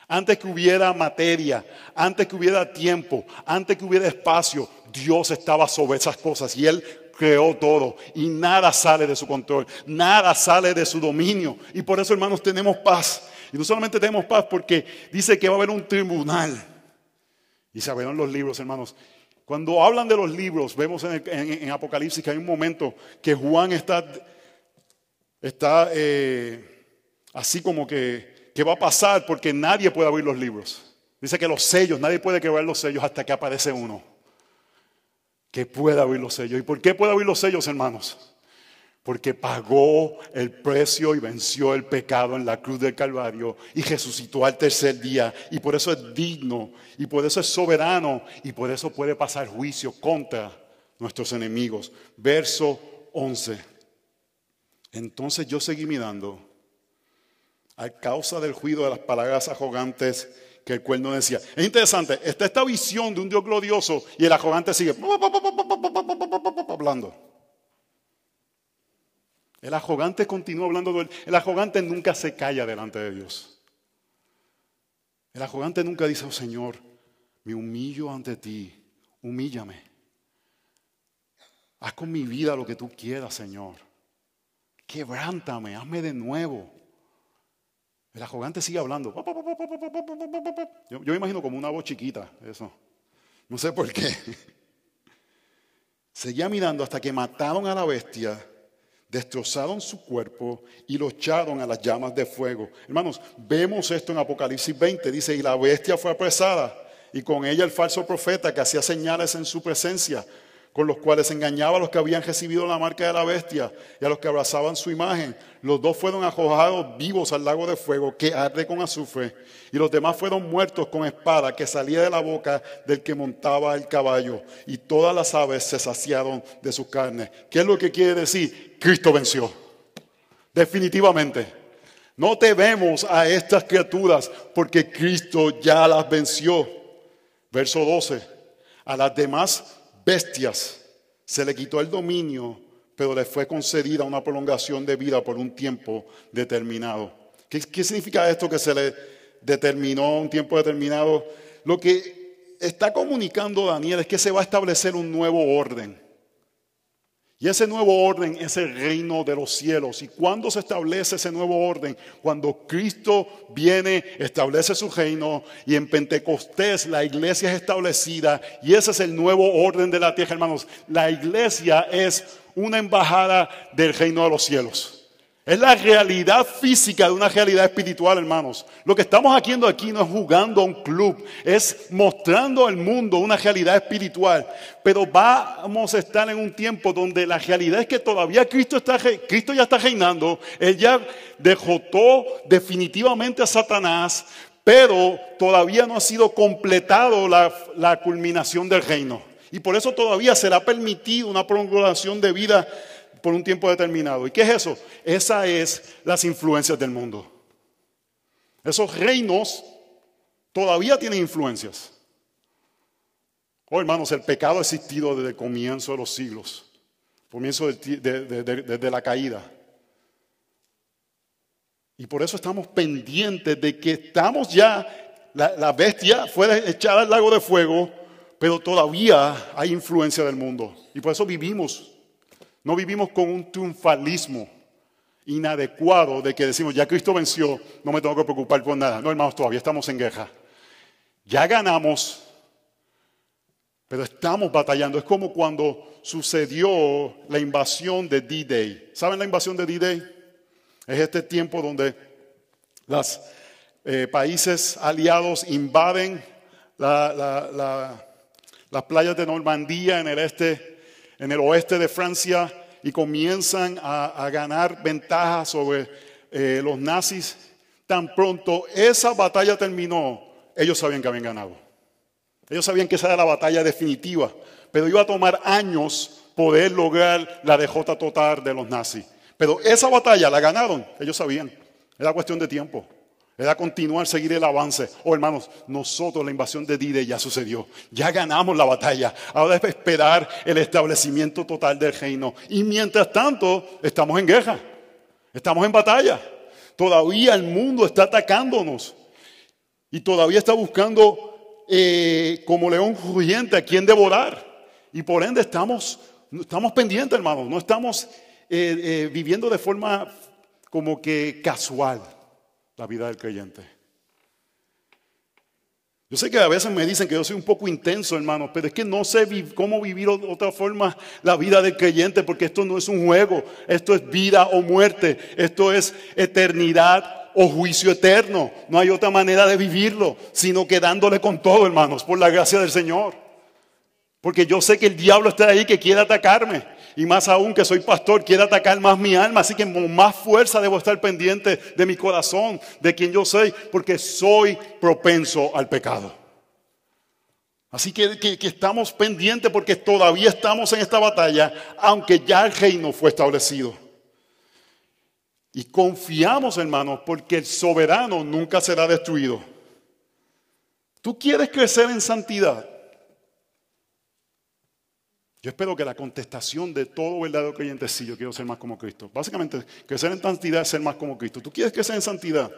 Antes que hubiera materia, antes que hubiera tiempo, antes que hubiera espacio, Dios estaba sobre esas cosas y Él creó todo y nada sale de su control, nada sale de su dominio. Y por eso, hermanos, tenemos paz. Y no solamente tenemos paz porque dice que va a haber un tribunal. Y se abrieron los libros, hermanos. Cuando hablan de los libros, vemos en, Apocalipsis que hay un momento que Juan está, está eh, así como que ¿Qué va a pasar? Porque nadie puede abrir los libros. Dice que los sellos, nadie puede quebrar los sellos hasta que aparece uno que pueda abrir los sellos. ¿Y por qué puede abrir los sellos, hermanos? Porque pagó el precio y venció el pecado en la cruz del Calvario y resucitó al tercer día. Y por eso es digno, y por eso es soberano, y por eso puede pasar juicio contra nuestros enemigos. Verso 11. Entonces yo seguí mirando a causa del juicio de las palabras arrogantes que el cuerno decía. Es interesante, está esta visión de un Dios glorioso y el arrogante sigue hablando. El arrogante continúa hablando. El arrogante nunca se calla delante de Dios. El arrogante nunca dice, oh Señor, me humillo ante ti, humíllame. Haz con mi vida lo que tú quieras, Señor. Quebrántame, hazme de nuevo. El arrogante sigue hablando. Yo, me imagino como una voz chiquita, eso. No sé por qué. Seguía mirando hasta que mataron a la bestia, destrozaron su cuerpo y lo echaron a las llamas de fuego. Hermanos, vemos esto en Apocalipsis 20. Dice, y la bestia fue apresada y con ella el falso profeta que hacía señales en su presencia con los cuales engañaba a los que habían recibido la marca de la bestia y a los que abrazaban su imagen. Los dos fueron arrojados vivos al lago de fuego que arde con azufre, y los demás fueron muertos con espada que salía de la boca del que montaba el caballo, y todas las aves se saciaron de sus carnes. ¿Qué es lo que quiere decir? Cristo venció. Definitivamente. No vemos a estas criaturas porque Cristo ya las venció. Verso 12. A las demás bestias. Se le quitó el dominio, pero le fue concedida una prolongación de vida por un tiempo determinado. ¿Qué, significa esto que se le determinó un tiempo determinado? Lo que está comunicando Daniel es que se va a establecer un nuevo orden. Y ese nuevo orden es el reino de los cielos. ¿Y cuándo se establece ese nuevo orden? Cuando Cristo viene, establece su reino y en Pentecostés la iglesia es establecida y ese es el nuevo orden de la tierra, hermanos. La iglesia es una embajada del reino de los cielos. Es la realidad física de una realidad espiritual, hermanos. Lo que estamos haciendo aquí no es jugando a un club, es mostrando al mundo una realidad espiritual. Pero vamos a estar en un tiempo donde la realidad es que todavía Cristo, está, Cristo ya está reinando. Él ya derrotó definitivamente a Satanás, pero todavía no ha sido completado la, culminación del reino. Y por eso todavía será permitido una prolongación de vida por un tiempo determinado. ¿Y qué es eso? Esa es las influencias del mundo. Esos reinos todavía tienen influencias. Oh, hermanos, el pecado ha existido desde el comienzo de los siglos, comienzo desde la caída. Y por eso estamos pendientes de que estamos ya, la, la bestia fue echada al lago de fuego, pero todavía hay influencia del mundo. Y por eso vivimos no vivimos con un triunfalismo inadecuado de que decimos, ya Cristo venció, no me tengo que preocupar por nada. No, hermanos, todavía estamos en guerra. Ya ganamos, pero estamos batallando. Es como cuando sucedió la invasión de D-Day. ¿Saben la invasión de D-Day? Es este tiempo donde los eh, países aliados invaden las playas de Normandía en el este en el oeste de Francia y comienzan a, ganar ventaja sobre eh, los nazis. Tan pronto esa batalla terminó, ellos sabían que habían ganado. Ellos sabían que esa era la batalla definitiva, pero iba a tomar años poder lograr la derrota total de los nazis. Pero esa batalla la ganaron, ellos sabían. Era cuestión de tiempo. Era continuar, seguir el avance. Oh, hermanos, nosotros la invasión de Dide ya sucedió. Ya ganamos la batalla. Ahora es esperar el establecimiento total del reino. Y mientras tanto, estamos en guerra. Estamos en batalla. Todavía el mundo está atacándonos. Y todavía está buscando eh, como león rugiente a quien devorar. Y por ende estamos, estamos pendientes, hermanos. No estamos eh, eh, viviendo de forma como que casual la vida del creyente. Yo sé que a veces me dicen que yo soy un poco intenso, hermano, pero es que no sé cómo vivir de otra forma la vida del creyente, porque esto no es un juego, esto es vida o muerte, esto es eternidad o juicio eterno. No hay otra manera de vivirlo, sino que dándole con todo, hermanos, por la gracia del Señor. Porque yo sé que el diablo está ahí que quiere atacarme y más aún que soy pastor, quiere atacar más mi alma, así que con más fuerza debo estar pendiente de mi corazón, de quien yo soy, porque soy propenso al pecado. Así que, que, estamos pendientes porque todavía estamos en esta batalla, aunque ya el reino fue establecido. Y confiamos, hermanos, porque el soberano nunca será destruido. ¿Tú quieres crecer en santidad? Yo espero que la contestación de todo verdadero creyente sí, yo quiero ser más como Cristo. Básicamente, crecer en santidad es ser más como Cristo. ¿Tú quieres crecer en santidad?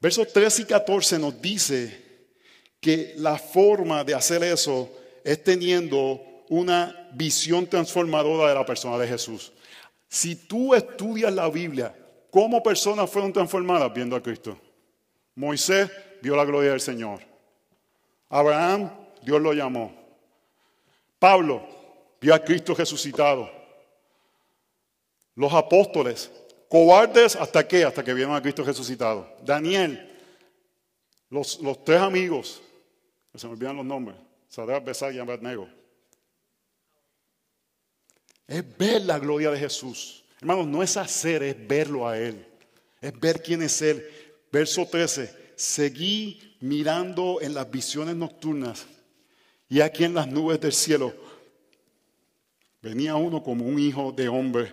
Versos 13 y 14 nos dice que la forma de hacer eso es teniendo una visión transformadora de la persona de Jesús. Si tú estudias la Biblia, ¿cómo personas fueron transformadas viendo a Cristo? Moisés vio la gloria del Señor. Abraham, Dios lo llamó. Pablo vio a Cristo resucitado. Los apóstoles, cobardes hasta qué, hasta que vieron a Cristo resucitado. Daniel, los, tres amigos, se me olvidan los nombres, Sadrach, Besar y Abednego. Es ver la gloria de Jesús. Hermanos, no es hacer, es verlo a Él. Es ver quién es Él. Verso 13. Seguí mirando en las visiones nocturnas y aquí en las nubes del cielo venía uno como un hijo de hombre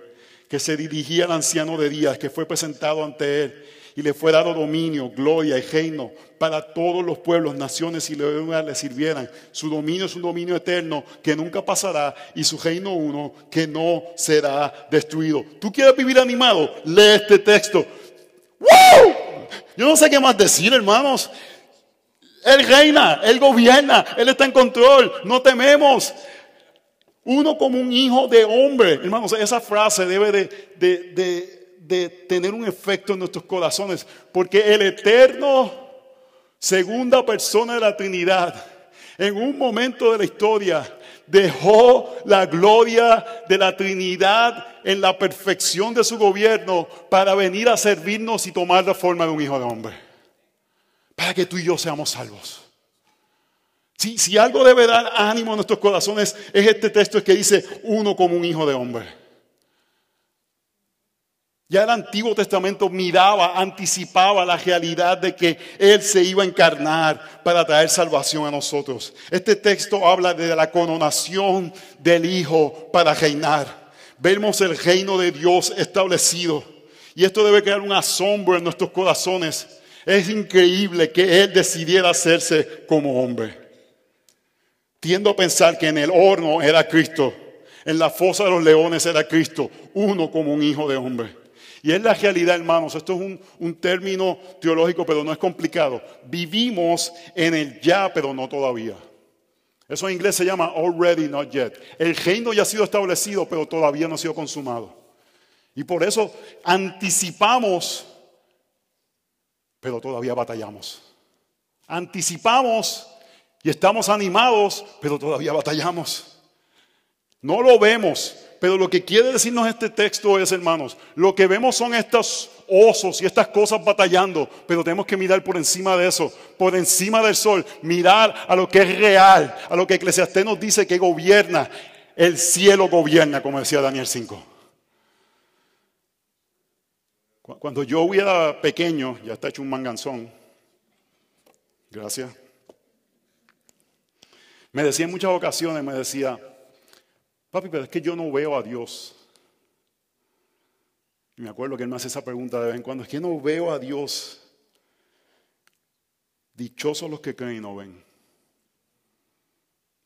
que se dirigía al anciano de días que fue presentado ante él y le fue dado dominio, gloria y reino para todos los pueblos, naciones y lugares le sirvieran. Su dominio es un dominio eterno que nunca pasará y su reino uno que no será destruido. ¿Tú quieres vivir animado? Lee este texto. ¡Wow! Yo no sé qué más decir, hermanos. Él reina, Él gobierna, Él está en control, no tememos. Uno como un hijo de hombre. Hermanos, esa frase debe de, tener un efecto en nuestros corazones, porque el eterno, segunda persona de la Trinidad, en un momento de la historia, dejó la gloria de la Trinidad en la perfección de su gobierno para venir a servirnos y tomar la forma de un hijo de hombre. Para que tú y yo seamos salvos. Si, algo debe dar ánimo a nuestros corazones es este texto que dice uno como un hijo de hombre. Ya el Antiguo Testamento miraba, anticipaba la realidad de que Él se iba a encarnar para traer salvación a nosotros. Este texto habla de la coronación del Hijo para reinar. Vemos el reino de Dios establecido. Y esto debe crear un asombro en nuestros corazones. Es increíble que Él decidiera hacerse como hombre. Tiendo a pensar que en el horno era Cristo, en la fosa de los leones era Cristo, uno como un hijo de hombre. Y es la realidad, hermanos. Esto es un, término teológico, pero no es complicado. Vivimos en el ya, pero no todavía. Eso en inglés se llama already, not yet. El reino ya ha sido establecido, pero todavía no ha sido consumado. Y por eso anticipamos, pero todavía batallamos. Anticipamos y estamos animados, pero todavía batallamos. No lo vemos, pero lo que quiere decirnos este texto es, hermanos, lo que vemos son estos osos y estas cosas batallando, pero tenemos que mirar por encima de eso, por encima del sol, mirar a lo que es real, a lo que Eclesiastés nos dice que gobierna. El cielo gobierna, como decía Daniel 5. Cuando yo era pequeño, ya está hecho un manganzón. Gracias. Me decía en muchas ocasiones, me decía, Papi, pero es que yo no veo a Dios. Y me acuerdo que él me hace esa pregunta de vez en cuando. Es que no veo a Dios. Dichosos los que creen y no ven.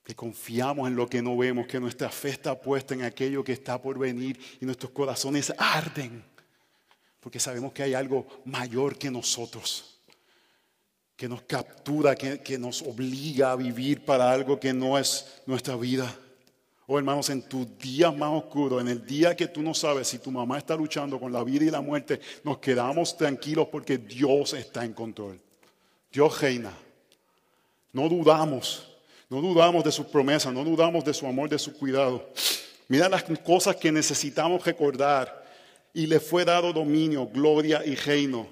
Que confiamos en lo que no vemos, que nuestra fe está puesta en aquello que está por venir y nuestros corazones arden. Porque sabemos que hay algo mayor que nosotros, que nos captura, que, que nos obliga a vivir para algo que no es nuestra vida. Oh hermanos, en tus días más oscuros, en el día que tú no sabes si tu mamá está luchando con la vida y la muerte, nos quedamos tranquilos porque Dios está en control. Dios reina. No dudamos, no dudamos de sus promesas, no dudamos de su amor, de su cuidado. Mira las cosas que necesitamos recordar. Y le fue dado dominio, gloria y reino.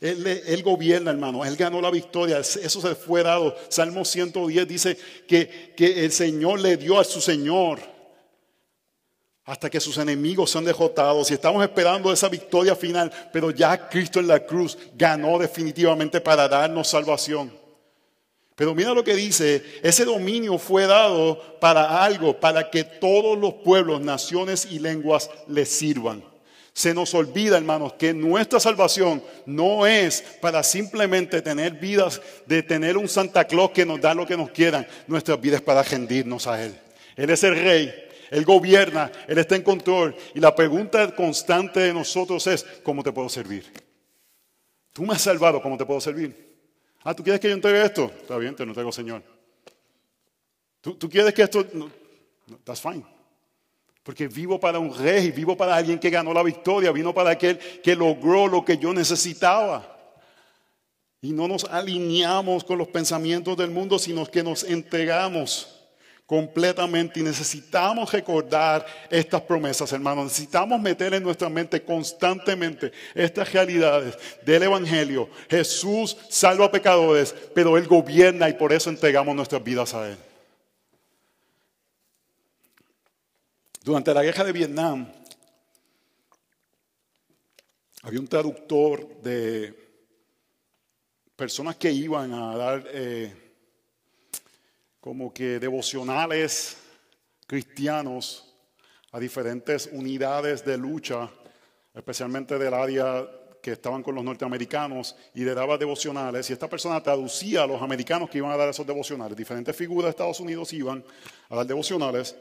Él, él, gobierna, hermano. Él ganó la victoria. Eso se fue dado. Salmo 110 dice que, que el Señor le dio a su Señor hasta que sus enemigos sean derrotados. Y estamos esperando esa victoria final. Pero ya Cristo en la cruz ganó definitivamente para darnos salvación. Pero mira lo que dice, ese dominio fue dado para algo, para que todos los pueblos, naciones y lenguas le sirvan. Se nos olvida, hermanos, que nuestra salvación no es para simplemente tener vidas de tener un Santa Claus que nos da lo que nos quieran. Nuestra vida es para rendirnos a Él. Él es el Rey, Él gobierna, Él está en control. Y la pregunta constante de nosotros es, ¿cómo te puedo servir? Tú me has salvado, ¿cómo te puedo servir? Ah, ¿tú quieres que yo entregue esto? Está bien, te lo entrego, Señor. ¿Tú, quieres que esto... No, that's fine. Porque vivo para un rey, vivo para alguien que ganó la victoria, vino para aquel que logró lo que yo necesitaba. Y no nos alineamos con los pensamientos del mundo, sino que nos entregamos completamente y necesitamos recordar estas promesas, hermanos. Necesitamos meter en nuestra mente constantemente estas realidades del Evangelio. Jesús salva pecadores, pero Él gobierna y por eso entregamos nuestras vidas a Él. Durante la guerra de Vietnam, había un traductor de personas que iban a dar eh, como que devocionales cristianos a diferentes unidades de lucha, especialmente del área que estaban con los norteamericanos y le daba devocionales. Y esta persona traducía a los americanos que iban a dar esos devocionales. Diferentes figuras de Estados Unidos iban a dar devocionales.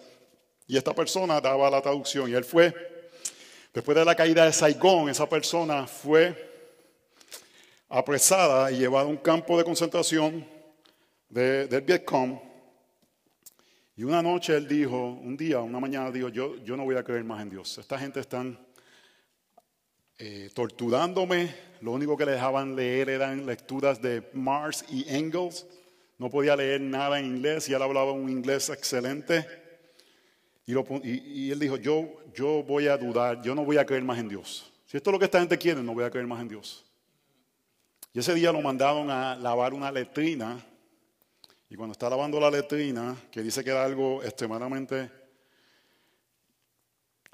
Y esta persona daba la traducción. Y él fue, después de la caída de Saigón, esa persona fue apresada y llevada a un campo de concentración de, del Vietcong. Y una noche él dijo, un día, una mañana dijo, yo, yo no voy a creer más en Dios. Esta gente están eh, torturándome. Lo único que le dejaban leer eran lecturas de Mars y Engels. No podía leer nada en inglés y él hablaba un inglés excelente. Y, él dijo, yo, yo voy a dudar, yo no voy a creer más en Dios. Si esto es lo que esta gente quiere, no voy a creer más en Dios. Y ese día lo mandaron a lavar una letrina. Y cuando está lavando la letrina, que dice que era algo extremadamente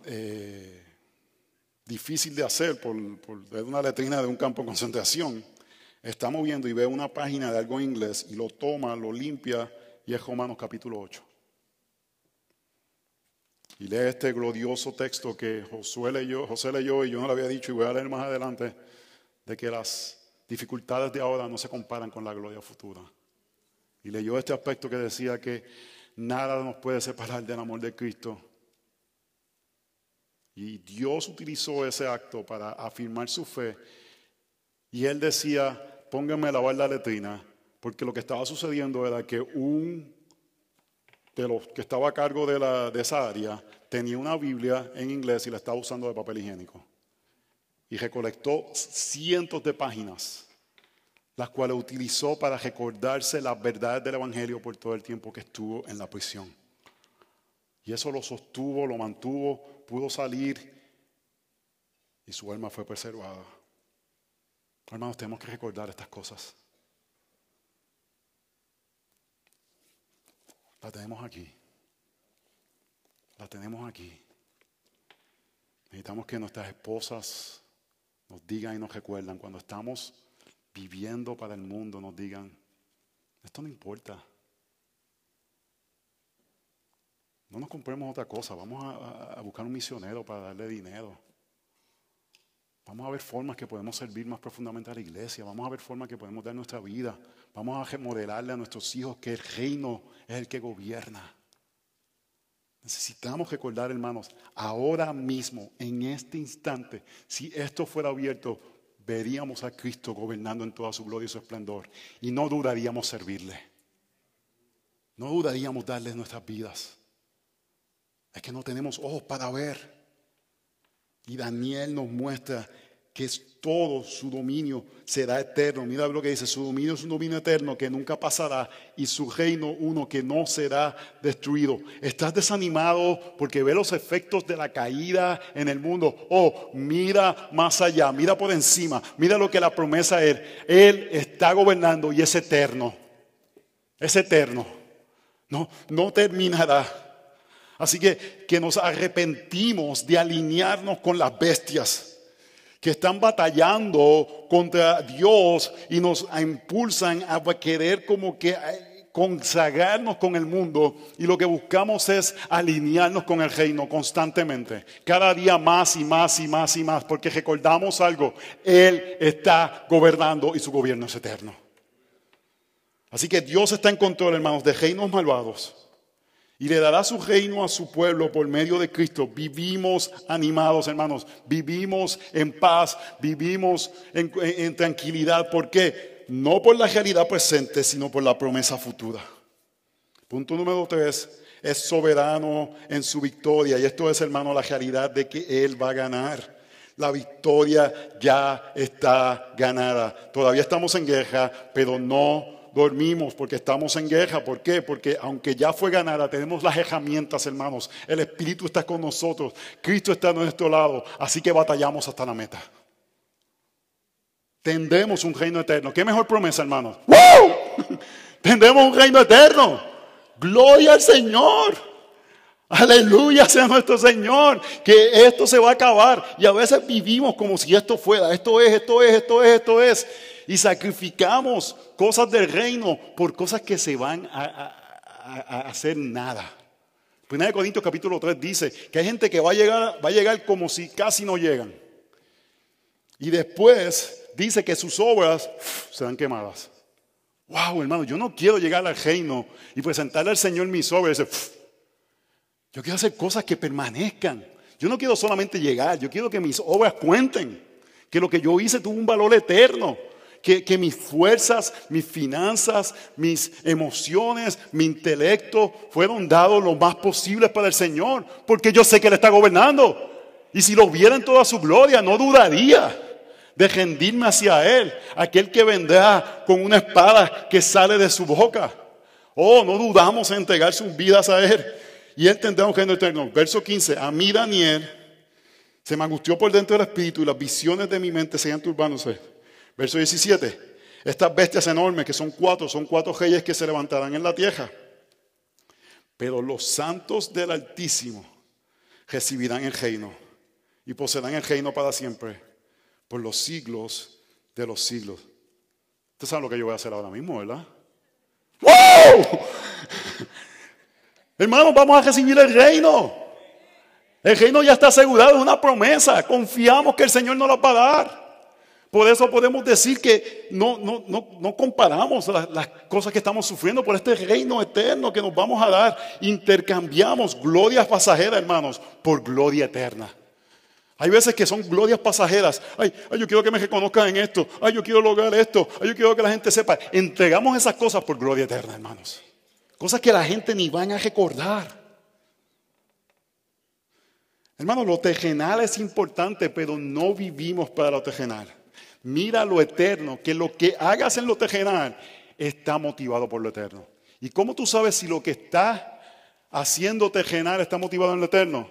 eh, difícil de hacer por, por es una letrina de un campo de concentración, está moviendo y ve una página de algo en inglés y lo toma, lo limpia y es Romanos capítulo 8. Y lee este glorioso texto que Josué leyó, José leyó y yo no lo había dicho y voy a leer más adelante, de que las dificultades de ahora no se comparan con la gloria futura. Y leyó este aspecto que decía que nada nos puede separar del amor de Cristo. Y Dios utilizó ese acto para afirmar su fe. Y él decía, pónganme a lavar la letrina, porque lo que estaba sucediendo era que un de los que estaba a cargo de, la, de esa área tenía una Biblia en inglés y la estaba usando de papel higiénico. Y recolectó cientos de páginas, las cuales utilizó para recordarse las verdades del Evangelio por todo el tiempo que estuvo en la prisión. Y eso lo sostuvo, lo mantuvo, pudo salir y su alma fue preservada. Hermanos, tenemos que recordar estas cosas. La tenemos aquí. La tenemos aquí. Necesitamos que nuestras esposas nos digan y nos recuerdan cuando estamos viviendo para el mundo, nos digan, esto no importa. No nos compremos otra cosa, vamos a, a- buscar un misionero para darle dinero. Vamos a ver formas que podemos servir más profundamente a la iglesia. Vamos a ver formas que podemos dar nuestra vida. Vamos a remodelarle a nuestros hijos que el reino es el que gobierna. Necesitamos recordar, hermanos, ahora mismo, en este instante, si esto fuera abierto, veríamos a Cristo gobernando en toda su gloria y su esplendor. Y no dudaríamos servirle. No dudaríamos darle nuestras vidas. Es que no tenemos ojos para ver. Y Daniel nos muestra que es todo su dominio será eterno. Mira lo que dice, su dominio es un dominio eterno que nunca pasará y su reino uno que no será destruido. ¿Estás desanimado porque ve los efectos de la caída en el mundo? Oh, mira más allá, mira por encima, mira lo que la promesa es. Él está gobernando y es eterno. Es eterno. No, no terminará. Así que que nos arrepentimos de alinearnos con las bestias que están batallando contra Dios y nos impulsan a querer como que eh, consagrarnos con el mundo y lo que buscamos es alinearnos con el reino constantemente, cada día más y más y más y más, porque recordamos algo, Él está gobernando y su gobierno es eterno. Así que Dios está en control, hermanos, de reinos malvados y le dará su reino a su pueblo por medio de Cristo. Vivimos animados, hermanos. Vivimos en paz, vivimos en, tranquilidad. ¿Por qué? No por la realidad presente, sino por la promesa futura. Punto número tres. Es soberano en su victoria. Y esto es, hermano, la realidad de que Él va a ganar. La victoria ya está ganada. Todavía estamos en guerra, pero no dormimos porque estamos en guerra. ¿Por qué? Porque aunque ya fue ganada, tenemos las herramientas, hermanos. El Espíritu está con nosotros. Cristo está a nuestro lado. Así que batallamos hasta la meta. Tendremos un reino eterno. ¿Qué mejor promesa, hermanos? ¡Wow! Tendremos un reino eterno. Gloria al Señor. Aleluya sea nuestro Señor, que esto se va a acabar. Y a veces vivimos como si esto fuera, esto es, esto es, esto es, esto es. Y sacrificamos cosas del reino por cosas que se van a, hacer nada. Primera de Corintios capítulo 3 dice que hay gente que va a llegar, va a llegar como si casi no llegan. Y después dice que sus obras uf, serán quemadas. Wow, hermano, yo no quiero llegar al reino y presentarle al Señor mis obras y decir, "Uf, yo quiero hacer cosas que permanezcan. Yo no quiero solamente llegar, yo quiero que mis obras cuenten, que lo que yo hice tuvo un valor eterno, que, mis fuerzas, mis finanzas, mis emociones, mi intelecto fueron dados lo más posible para el Señor, porque yo sé que Él está gobernando. Y si lo viera en toda su gloria, no dudaría de rendirme hacia Él, aquel que vendrá con una espada que sale de su boca. Oh, no dudamos en entregar sus vidas a Él. y él tendrá un reino eterno. Verso 15, a mí Daniel se me angustió por dentro del espíritu y las visiones de mi mente seguían turbándose. Verso 17, estas bestias enormes, que son cuatro, son cuatro reyes que se levantarán en la tierra. Pero los santos del Altísimo recibirán el reino y poseerán el reino para siempre, por los siglos de los siglos. Usted sabe lo que yo voy a hacer ahora mismo, ¿verdad? ¡Wow! Hermanos, vamos a recibir el reino. El reino ya está asegurado, es una promesa. Confiamos que el Señor nos la va a dar. Por eso podemos decir que no, no, no, no comparamos las, cosas que estamos sufriendo por este reino eterno que nos vamos a dar. Intercambiamos glorias pasajeras, hermanos, por gloria eterna. Hay veces que son glorias pasajeras. Ay, ay, yo quiero que me reconozcan en esto. Ay, yo quiero lograr esto. Ay, yo quiero que la gente sepa. Entregamos esas cosas por gloria eterna, hermanos. Cosas que la gente ni van a recordar. Hermanos, lo terrenal es importante, pero no vivimos para lo terrenal. Mira lo eterno, que lo que hagas en lo terrenal está motivado por lo eterno. ¿Y cómo tú sabes si lo que estás haciendo terrenal está motivado en lo eterno?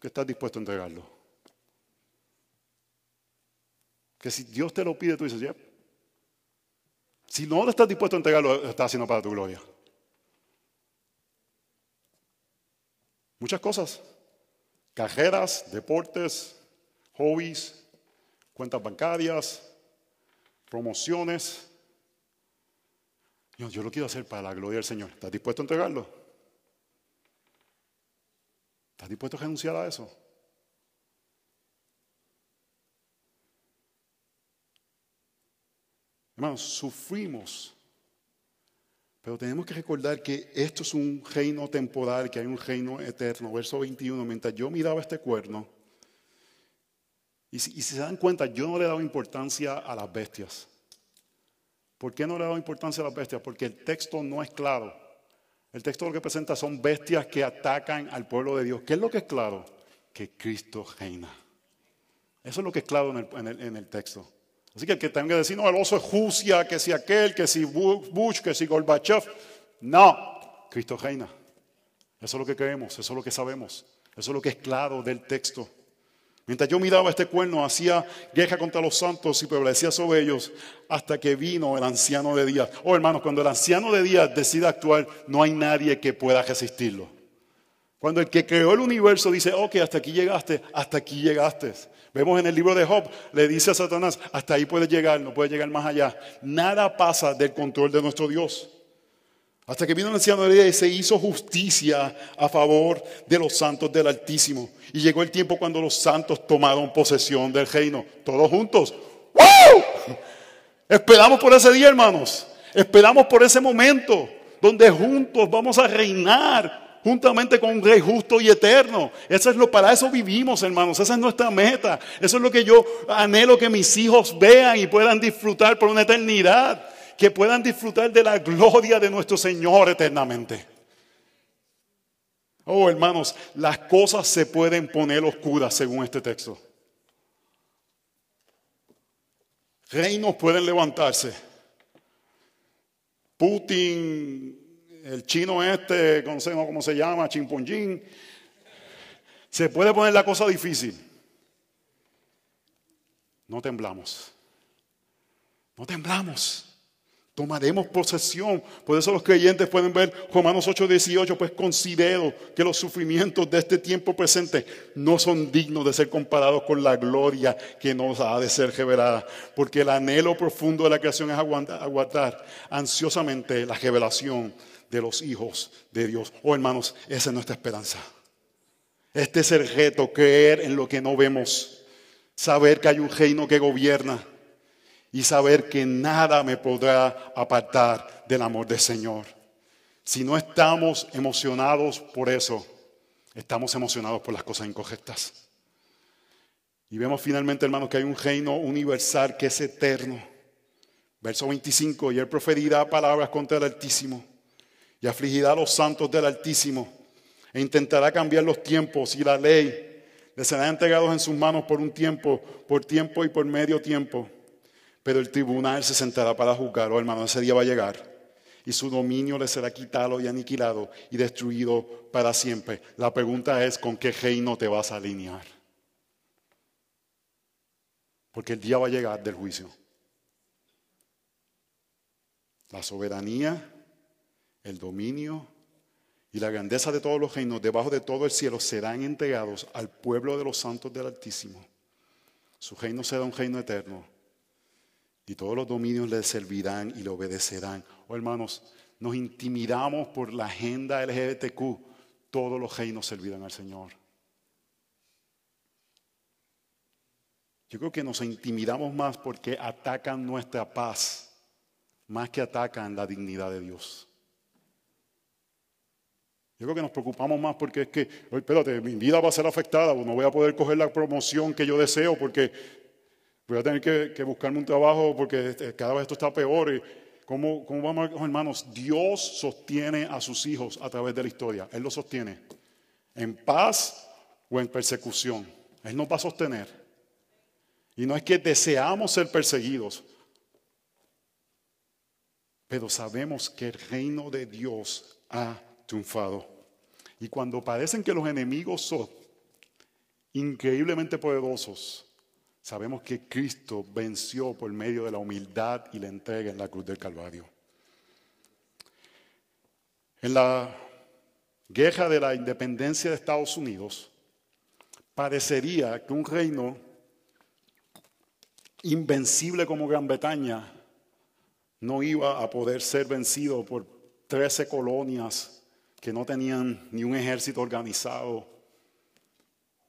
Que estás dispuesto a entregarlo. Que si Dios te lo pide, tú dices, ya. Si no lo estás dispuesto a entregarlo, lo estás haciendo para tu gloria. Muchas cosas. Cajeras, deportes, hobbies, cuentas bancarias, promociones. Yo, yo lo quiero hacer para la gloria del Señor. ¿Estás dispuesto a entregarlo? ¿Estás dispuesto a renunciar a eso? Hermanos, sufrimos, pero tenemos que recordar que esto es un reino temporal, que hay un reino eterno. Verso 21, mientras yo miraba este cuerno, y si, se dan cuenta, yo no le he dado importancia a las bestias. ¿Por qué no le he dado importancia a las bestias? Porque el texto no es claro. El texto lo que presenta son bestias que atacan al pueblo de Dios. ¿Qué es lo que es claro? Que Cristo reina. Eso es lo que es claro en el texto. Así que el que tenga que decir, no, el oso es Rusia, que si aquel, que si Bush, que si Gorbachev. No, Cristo reina. Eso es lo que creemos, eso es lo que sabemos, eso es lo que es claro del texto. Mientras yo miraba este cuerno, hacía guerra contra los santos y prevalecía sobre ellos hasta que vino el anciano de días. Oh, hermanos, cuando el anciano de días decide actuar, no hay nadie que pueda resistirlo. Cuando el que creó el universo dice, ok, hasta aquí llegaste, hasta aquí llegaste. Vemos en el libro de Job, le dice a Satanás, hasta ahí puedes llegar, no puedes llegar más allá. Nada pasa del control de nuestro Dios. Hasta que vino el anciano de y se hizo justicia a favor de los santos del Altísimo. Y llegó el tiempo cuando los santos tomaron posesión del reino. Todos juntos. ¡Wow! Esperamos por ese día, hermanos. Esperamos por ese momento donde juntos vamos a reinar juntamente con un rey justo y eterno. Eso es lo, para eso vivimos, hermanos. Esa es nuestra meta. Eso es lo que yo anhelo que mis hijos vean y puedan disfrutar por una eternidad. Que puedan disfrutar de la gloria de nuestro Señor eternamente. Oh, hermanos, las cosas se pueden poner oscuras según este texto. Reinos pueden levantarse. Putin el chino este, no sé cómo se llama, chimponjín, se puede poner la cosa difícil. No temblamos. No temblamos. Tomaremos posesión. Por eso los creyentes pueden ver Romanos 8:18, pues considero que los sufrimientos de este tiempo presente no son dignos de ser comparados con la gloria que nos ha de ser revelada. Porque el anhelo profundo de la creación es aguardar ansiosamente la revelación de los hijos de Dios. Oh hermanos, esa es nuestra esperanza. Este es el reto, creer en lo que no vemos, saber que hay un reino que gobierna y saber que nada me podrá apartar del amor del Señor. Si no estamos emocionados por eso, estamos emocionados por las cosas incorrectas. Y vemos finalmente, hermanos, que hay un reino universal que es eterno. Verso 25, y él proferirá palabras contra el Altísimo y afligirá a los santos del Altísimo e intentará cambiar los tiempos y la ley. Les serán entregados en sus manos por un tiempo, por tiempo y por medio tiempo. Pero el tribunal se sentará para juzgar. Oh hermano, ese día va a llegar. y su dominio le será quitado y aniquilado y destruido para siempre. La pregunta es, ¿con qué reino te vas a alinear? Porque el día va a llegar del juicio. La soberanía, el dominio y la grandeza de todos los reinos debajo de todo el cielo serán entregados al pueblo de los santos del Altísimo. Su reino será un reino eterno y todos los dominios le servirán y le obedecerán. Oh hermanos, nos intimidamos por la agenda LGBTQ, todos los reinos servirán al Señor. Yo creo que nos intimidamos más porque atacan nuestra paz, más que atacan la dignidad de Dios. Yo creo que nos preocupamos más porque es que, espérate, mi vida va a ser afectada, no voy a poder coger la promoción que yo deseo porque voy a tener que, buscarme un trabajo porque este, cada vez esto está peor. Y ¿cómo, ¿Cómo vamos, hermanos? Dios sostiene a sus hijos a través de la historia. Él los sostiene en paz o en persecución. Él nos va a sostener. Y no es que deseamos ser perseguidos, pero sabemos que el reino de Dios ha triunfado. Y cuando parecen que los enemigos son increíblemente poderosos, sabemos que Cristo venció por medio de la humildad y la entrega en la cruz del Calvario. En la guerra de la independencia de Estados Unidos, parecería que un reino invencible como Gran Bretaña no iba a poder ser vencido por 13 colonias que no tenían ni un ejército organizado,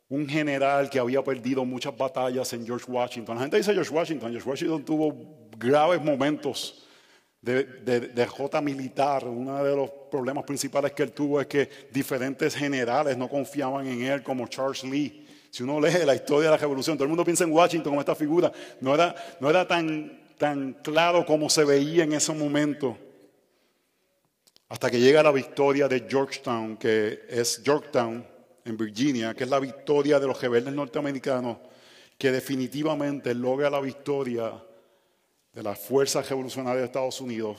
un general que había perdido muchas batallas en George Washington. La gente dice George Washington, George Washington tuvo graves momentos de, derrota militar. Uno de los problemas principales que él tuvo es que diferentes generales no confiaban en él, como Charles Lee. Si uno lee la historia de la revolución, todo el mundo piensa en Washington como esta figura. No era, no era tan, tan claro como se veía en ese momento. Hasta que llega la victoria de Georgetown, que es Yorktown en Virginia, que es la victoria de los rebeldes norteamericanos, que definitivamente logra la victoria de las fuerzas revolucionarias de Estados Unidos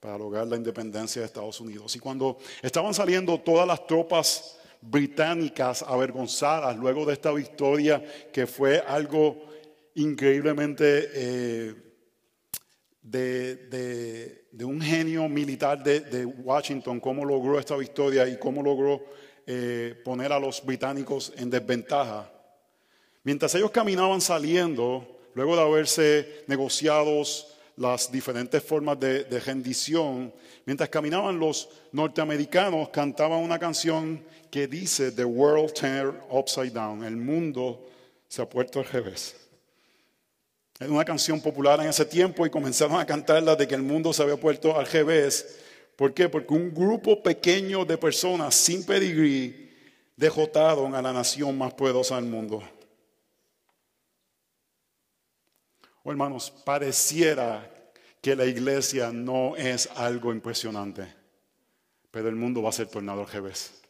para lograr la independencia de Estados Unidos. Y cuando estaban saliendo todas las tropas británicas avergonzadas luego de esta victoria, que fue algo increíblemente eh, de, un genio militar de, Washington, cómo logró esta victoria y cómo logró eh, poner a los británicos en desventaja. Mientras ellos caminaban saliendo, luego de haberse negociado las diferentes formas de, rendición, mientras caminaban los norteamericanos cantaban una canción que dice The world turned upside down, el mundo se ha puesto al revés. Es una canción popular en ese tiempo y comenzaron a cantarla de que el mundo se había puesto al revés. ¿Por qué? Porque un grupo pequeño de personas sin pedigrí dejotaron a la nación más poderosa del mundo. Oh, hermanos, pareciera que la iglesia no es algo impresionante, pero el mundo va a ser tornado al revés.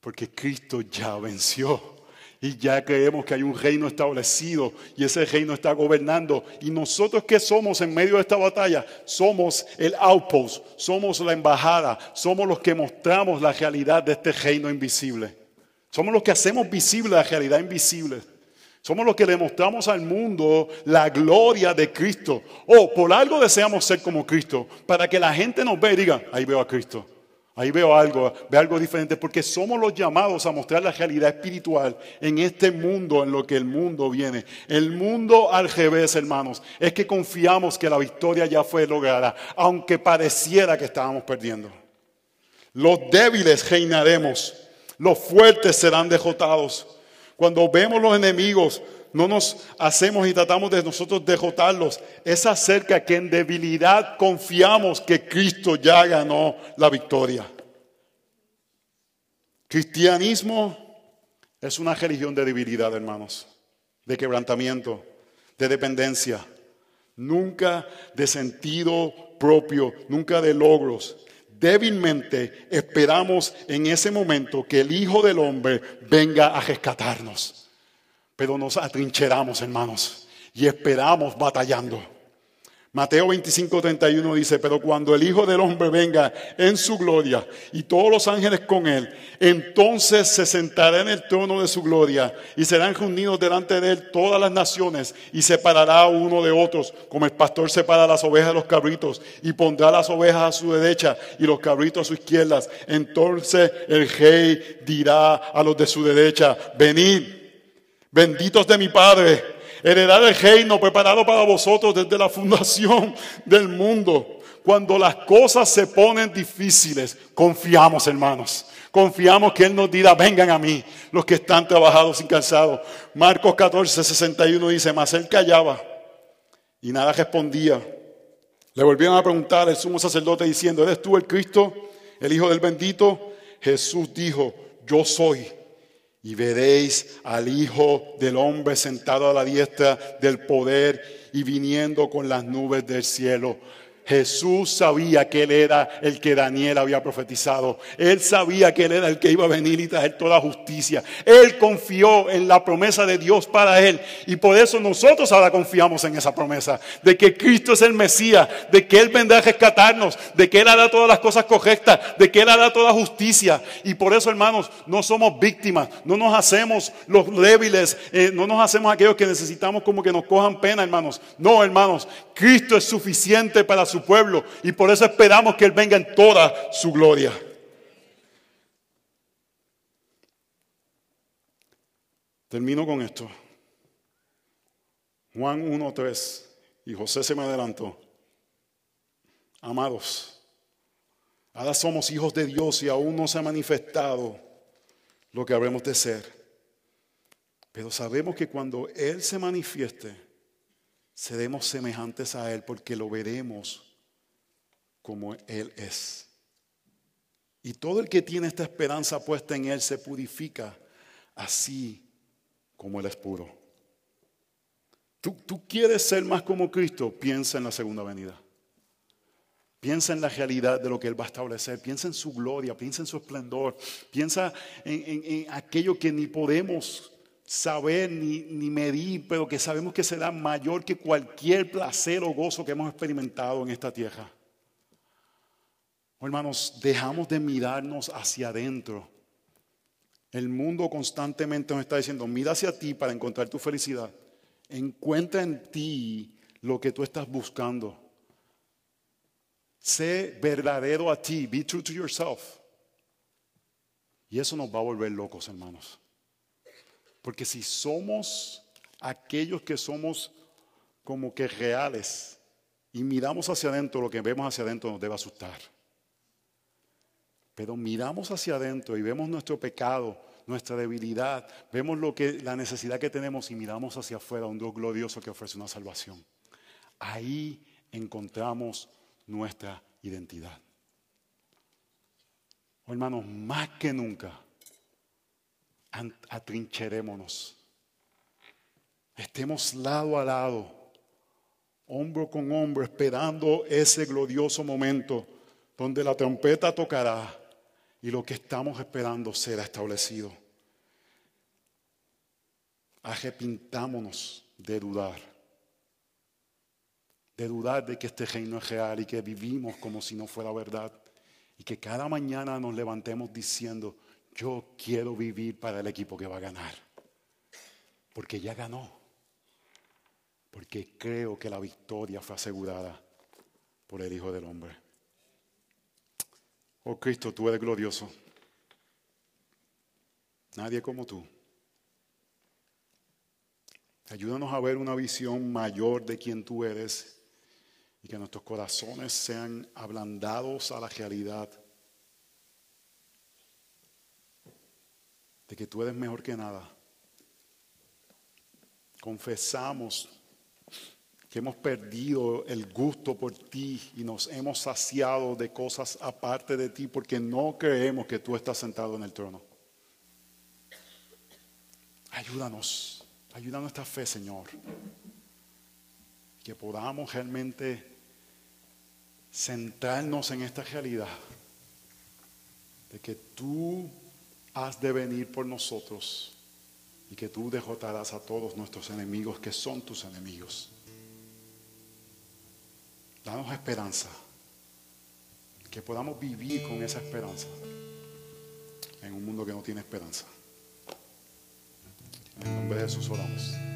Porque Cristo ya venció. Y ya creemos que hay un reino establecido y ese reino está gobernando. Y nosotros que somos en medio de esta batalla, somos el outpost, somos la embajada, somos los que mostramos la realidad de este reino invisible. Somos los que hacemos visible la realidad invisible. Somos los que demostramos al mundo la gloria de Cristo. O oh, por algo deseamos ser como Cristo, para que la gente nos vea y diga, ahí veo a Cristo. Ahí veo algo, veo algo diferente, porque somos los llamados a mostrar la realidad espiritual en este mundo, en lo que el mundo viene. El mundo al revés, hermanos, es que confiamos que la victoria ya fue lograda, aunque pareciera que estábamos perdiendo. Los débiles reinaremos, los fuertes serán derrotados. Cuando vemos los enemigos, no nos hacemos y tratamos de nosotros derrotarlos. Es acerca que en debilidad confiamos que Cristo ya ganó la victoria. Cristianismo es una religión de debilidad, hermanos, de quebrantamiento, de dependencia, nunca de sentido propio, nunca de logros. Débilmente esperamos en ese momento que el Hijo del Hombre venga a rescatarnos. Pero nos atrincheramos, hermanos, y esperamos batallando. Mateo 25, 31 dice, pero cuando el Hijo del Hombre venga en su gloria y todos los ángeles con él, entonces se sentará en el trono de su gloria y serán reunidos delante de él todas las naciones y separará uno de otros, como el pastor separa las ovejas de los cabritos y pondrá las ovejas a su derecha y los cabritos a su izquierda. Entonces el rey dirá a los de su derecha, venid, benditos de mi Padre heredad el reino preparado para vosotros desde la fundación del mundo. Cuando las cosas se ponen difíciles, confiamos, hermanos. Confiamos que Él nos dirá, vengan a mí, los que están trabajados y cansados. Marcos 14, 61 dice, mas Él callaba y nada respondía. Le volvieron a preguntar el sumo sacerdote diciendo, ¿eres tú el Cristo, el Hijo del bendito? Jesús dijo, yo soy y veréis al Hijo del Hombre sentado a la diestra del poder y viniendo con las nubes del cielo. Jesús sabía que Él era el que Daniel había profetizado. Él sabía que Él era el que iba a venir y traer toda justicia. Él confió en la promesa de Dios para Él. Y por eso nosotros ahora confiamos en esa promesa. De que Cristo es el Mesías. De que Él vendrá a rescatarnos. De que Él hará todas las cosas correctas. De que Él hará toda justicia. Y por eso, hermanos, no somos víctimas. No nos hacemos los débiles. Eh, no nos hacemos aquellos que necesitamos como que nos cojan pena, hermanos. No, hermanos. Cristo es suficiente para su pueblo y por eso esperamos que Él venga en toda su gloria. Termino con esto. Juan 1.3 y José se me adelantó. Amados, ahora somos hijos de Dios y aún no se ha manifestado lo que habremos de ser. Pero sabemos que cuando Él se manifieste, seremos semejantes a Él porque lo veremos como Él es. Y todo el que tiene esta esperanza puesta en Él se purifica así como Él es puro. ¿Tú, tú quieres ser más como Cristo? Piensa en la segunda venida. Piensa en la realidad de lo que Él va a establecer. Piensa en su gloria, piensa en su esplendor. Piensa en, aquello que ni podemos saber ni, ni, medir, pero que sabemos que será mayor que cualquier placer o gozo que hemos experimentado en esta tierra. Hermanos, dejamos de mirarnos hacia adentro. El mundo constantemente nos está diciendo, mira hacia ti para encontrar tu felicidad. Encuentra en ti lo que tú estás buscando. Sé verdadero a ti. Be true to yourself. Y eso nos va a volver locos, hermanos. Porque si somos aquellos que somos como que reales y miramos hacia adentro, lo que vemos hacia adentro nos debe asustar. Pero miramos hacia adentro y vemos nuestro pecado, nuestra debilidad, vemos lo que, la necesidad que tenemos y miramos hacia afuera un Dios glorioso que ofrece una salvación. Ahí encontramos nuestra identidad. Oh, hermanos, más que nunca atrincherémonos. Estemos lado a lado, hombro con hombro, esperando ese glorioso momento donde la trompeta tocará y lo que estamos esperando será establecido. Arrepintámonos de dudar, de dudar de que este reino es real y que vivimos como si no fuera verdad y que cada mañana nos levantemos diciendo, yo quiero vivir para el equipo que va a ganar. Porque ya ganó. Porque creo que la victoria fue asegurada por el Hijo del Hombre. Oh Cristo, tú eres glorioso. Nadie como tú. Ayúdanos a ver una visión mayor de quien tú eres y que nuestros corazones sean ablandados a la realidad de que tú eres mejor que nada. Confesamos que hemos perdido el gusto por ti y nos hemos saciado de cosas aparte de ti porque no creemos que tú estás sentado en el trono. Ayúdanos, ayuda nuestra fe, Señor. Que podamos realmente centrarnos en esta realidad de que tú has de venir por nosotros y que tú derrotarás a todos nuestros enemigos que son tus enemigos. Danos esperanza. Que podamos vivir con esa esperanza en un mundo que no tiene esperanza. En nombre de Jesús oramos.